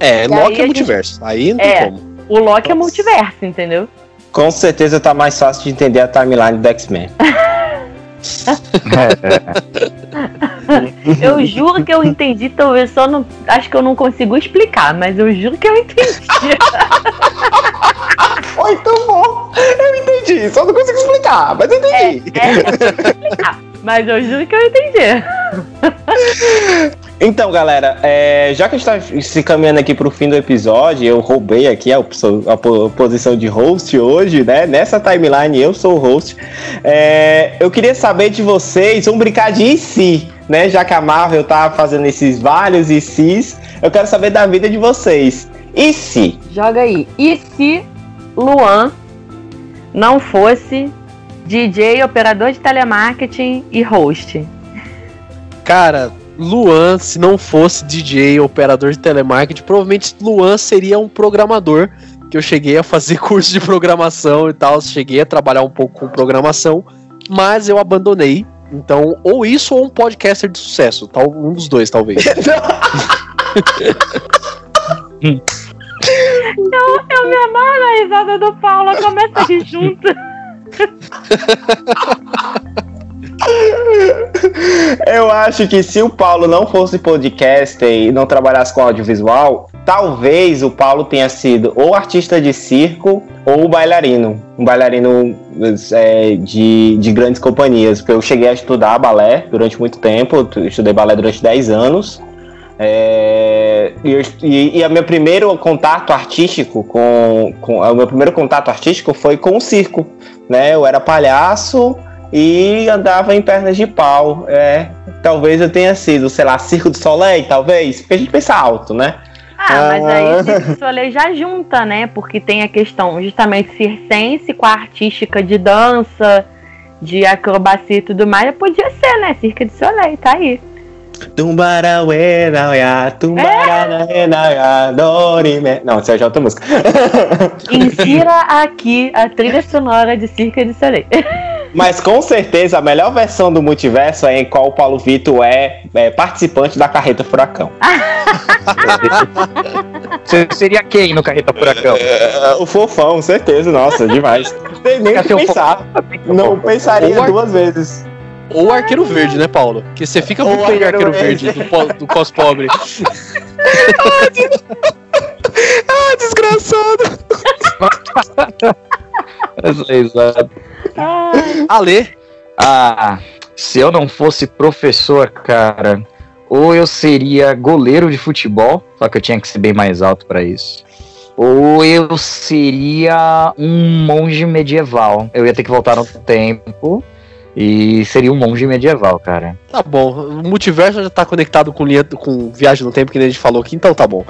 É, Loki é gente- multiverso. Aí não tem É. como. O Loki é Nossa. multiverso, entendeu? Com certeza tá mais fácil de entender a timeline do X-Men. Eu juro que eu entendi, talvez só não. Acho que eu não consigo explicar, mas eu juro que eu entendi. Muito bom! Eu entendi, só não consigo explicar, mas eu É, entendi. é, explicar, mas eu juro que eu entendi. Então, galera, é, já que a gente tá se caminhando aqui pro fim do episódio, eu roubei aqui a, a po- posição de host hoje, né? Nessa timeline eu sou o host. É, eu queria saber de vocês, vamos brincar de e se, né? Já que a Marvel tá fazendo esses vários e se's, eu quero saber da vida de vocês. E se? Joga aí. E se Luan não fosse DJ, operador de telemarketing e host? Cara, Luan, se não fosse DJ, operador de telemarketing, provavelmente Luan seria um programador. Que eu cheguei a fazer curso de programação e tal, cheguei a trabalhar um pouco com programação, mas eu abandonei. Então, ou isso ou um podcaster de sucesso, tal, um dos dois, talvez. Eu me amarro na risada do Paulo, começa a rir junto. Eu acho que se o Paulo não fosse podcaster e não trabalhasse com audiovisual, talvez o Paulo tenha sido ou artista de circo ou bailarino. Um bailarino é, de, de grandes companhias. Eu cheguei a estudar balé durante muito tempo, eu estudei balé durante 10 anos. É, e, e, e o meu primeiro contato artístico com, com o meu primeiro contato artístico foi com o circo, né? Eu era palhaço e andava em pernas de pau. É, talvez eu tenha sido, sei lá, Circo do Soleil, talvez, porque a gente pensa alto, né? Ah, mas aí Ah. o Cirque du Soleil já junta, né? Porque tem a questão justamente circense com a artística de dança, de acrobacia e tudo mais. Podia ser, né? Cirque du Soleil, tá aí. Tumbarauê, nauiá, tumbarauê, nauiá, dorime. Não, essa é outra música. Insira aqui a trilha sonora de Cirque du Soleil. Mas com certeza a melhor versão do multiverso é em qual o Paulo Vitor é, é participante da Carreta Furacão. Você seria quem no Carreta Furacão? É, o fofão, certeza, nossa, demais. Não tem nem que pensar. Não pensaria duas vezes. Ou o arqueiro verde, né, Paulo? Porque você fica muito o bem arqueiro arqueiro verde verde. do, do pós-pobre. Ah, desgraçado! Exato. Ale, Ah, se eu não fosse professor, cara, ou eu seria goleiro de futebol, só que eu tinha que ser bem mais alto pra isso. Ou eu seria um monge medieval. Eu ia ter que voltar no tempo e seria um monge medieval, cara. tá bom. O multiverso já tá conectado com, linha, com viagem no tempo, que nem a gente falou aqui, então tá bom.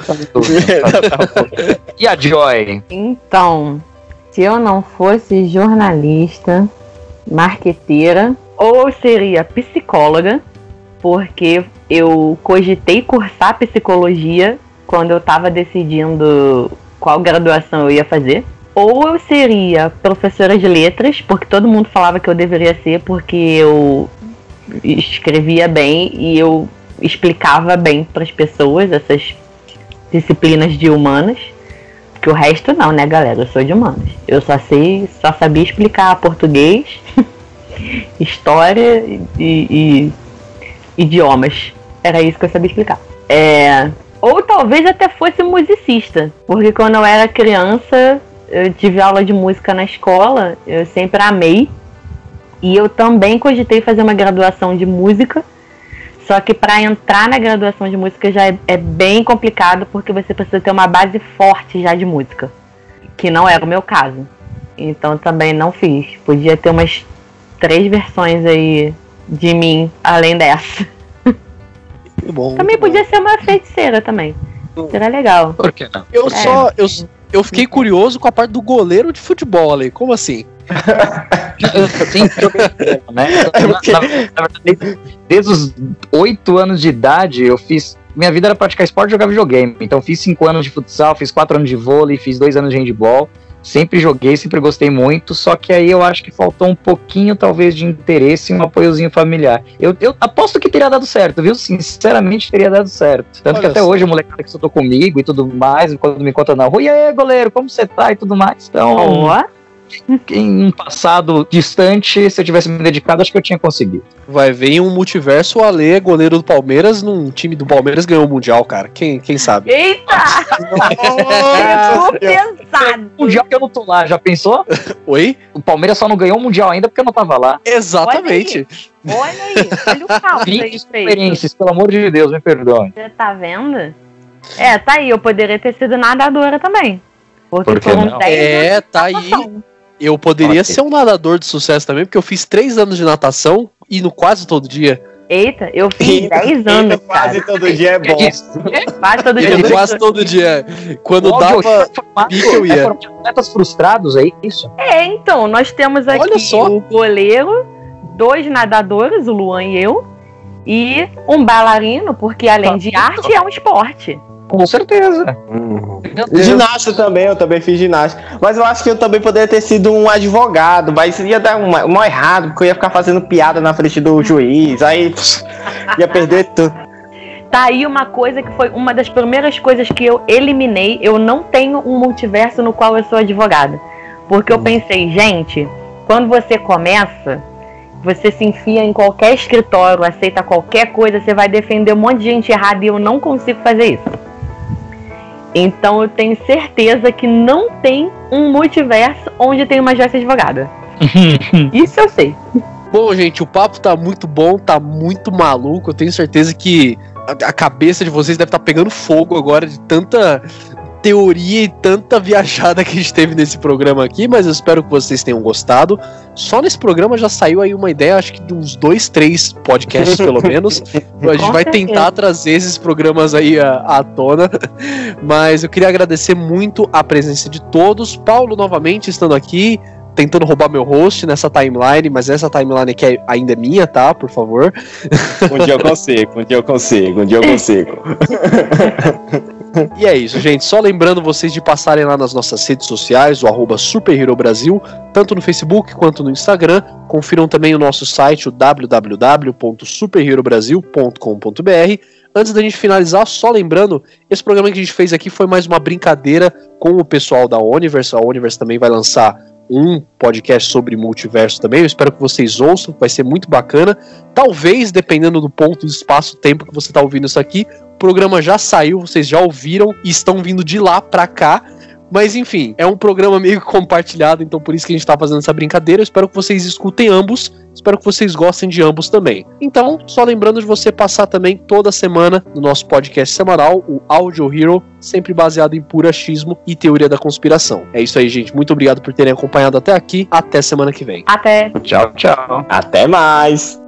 e a Joy? Então, se eu não fosse jornalista, marqueteira, ou eu seria psicóloga, porque eu cogitei cursar psicologia quando eu tava decidindo qual graduação eu ia fazer. Ou eu seria professora de letras, porque todo mundo falava que eu deveria ser, porque eu escrevia bem e eu explicava bem para as pessoas essas disciplinas de humanas. Que o resto não, né, galera? Eu sou de humanas. Eu só sei, só sabia explicar português, história e, e idiomas. Era isso que eu sabia explicar. É, ou talvez até fosse musicista, porque quando eu era criança, eu tive aula de música na escola, eu sempre amei. E eu também cogitei fazer uma graduação de música. Só que para entrar na graduação de música já é, é bem complicado porque você precisa ter uma base forte já de música, que não era o meu caso. Então também não fiz. Podia ter umas três versões aí de mim além dessa. Bom. Também muito bom. podia ser uma feiticeira também. Seria legal. Por que não? Eu É. só. Eu, eu fiquei curioso com a parte do goleiro de futebol, Ale. Como assim? Sim, né? É Na- verdade, desde os oito anos de idade, eu fiz. Minha vida era praticar esporte e jogar videogame. Então, fiz cinco anos de futsal, fiz quatro anos de vôlei, fiz dois anos de handball. Sempre joguei, sempre gostei muito. Só que aí eu acho que faltou um pouquinho, talvez, de interesse e um apoiozinho familiar. Eu, eu aposto que teria dado certo, viu? Sinceramente, teria dado certo. Tanto que Olha até só. hoje o molecada que estudou comigo e tudo mais, quando me conta na rua, e aí, goleiro, como você tá e tudo mais. Então, Ó, em um passado distante, se eu tivesse me dedicado, acho que eu tinha conseguido. Vai ver em um multiverso o Ale, é goleiro do Palmeiras, num time do Palmeiras ganhou o Mundial, cara. Quem, quem sabe? Eita! Pesado. Mundial que eu não tô lá, já pensou? Oi? O Palmeiras só não ganhou o Mundial ainda porque eu não tava lá. Exatamente. Olha aí, olha o caos aí 20 feito. experiências, pelo amor de Deus, me perdoe. Você tá vendo? É, tá aí, eu poderia ter sido nadadora também. Porque Por foram não? 10 anos É, tá aí. Eu poderia Ok. ser um nadador de sucesso também, porque eu fiz três anos de natação indo quase todo dia. Eita, eu fiz 10 anos, Quase cara. todo dia é bom. Quase todo dia. Quase todo dia. Quando O áudio dava. é pique, eu ia. é de atletas frustrados, é isso? É, então, nós temos aqui Olha só. o goleiro, dois nadadores, o Luan e eu, e um bailarino, porque além de arte é um esporte. Com certeza. Ginasta também, eu também fiz ginástica. Mas eu acho que eu também poderia ter sido um advogado, mas ia dar um, um errado, porque eu ia ficar fazendo piada na frente do juiz, aí ia perder tudo. Tá aí uma coisa que foi uma das primeiras coisas que eu eliminei. Eu não tenho um multiverso no qual eu sou advogada. Porque eu pensei, gente, quando você começa, você se enfia em qualquer escritório, aceita qualquer coisa, você vai defender um monte de gente errada e eu não consigo fazer isso. Então eu tenho certeza que não tem um multiverso onde tem uma Joyce advogada. Isso eu sei. Bom, gente, o papo tá muito bom, tá muito maluco. Eu tenho certeza que a, a cabeça de vocês deve estar pegando fogo agora de tanta teoria e tanta viajada que a gente teve nesse programa aqui, mas eu espero que vocês tenham gostado. Só nesse programa já saiu aí uma ideia, acho que de uns dois, três podcasts pelo menos. A gente Com vai certeza. tentar trazer esses programas aí à, à tona. Mas eu queria agradecer muito a presença de todos. Paulo novamente estando aqui, tentando roubar meu host nessa timeline, mas essa timeline aqui é- ainda é minha, tá? Por favor. Um dia eu consigo, um dia eu consigo, um dia eu consigo. E é isso, gente. Só lembrando vocês de passarem lá nas nossas redes sociais, o arroba Super Brasil, tanto no Facebook quanto no Instagram. Confiram também o nosso site, o www.superherobrasil.com.br. Antes da gente finalizar, só lembrando, esse programa que a gente fez aqui foi mais uma brincadeira com o pessoal da Universe. A Universe também vai lançar um podcast sobre multiverso também. Eu espero que vocês ouçam, vai ser muito bacana. Talvez, dependendo do ponto, do espaço, tempo que você está ouvindo isso aqui, o programa já saiu, vocês já ouviram e estão vindo de lá para cá. Mas enfim, é um programa meio compartilhado, então por isso que a gente tá fazendo essa brincadeira. Eu espero que vocês escutem ambos. Espero que vocês gostem de ambos também. Então, só lembrando de você passar também toda semana no nosso podcast semanal, o Audio Hero, sempre baseado em puro achismo e teoria da conspiração. É isso aí, gente. Muito obrigado por terem acompanhado até aqui. Até semana que vem. Até. Tchau, tchau. Até mais!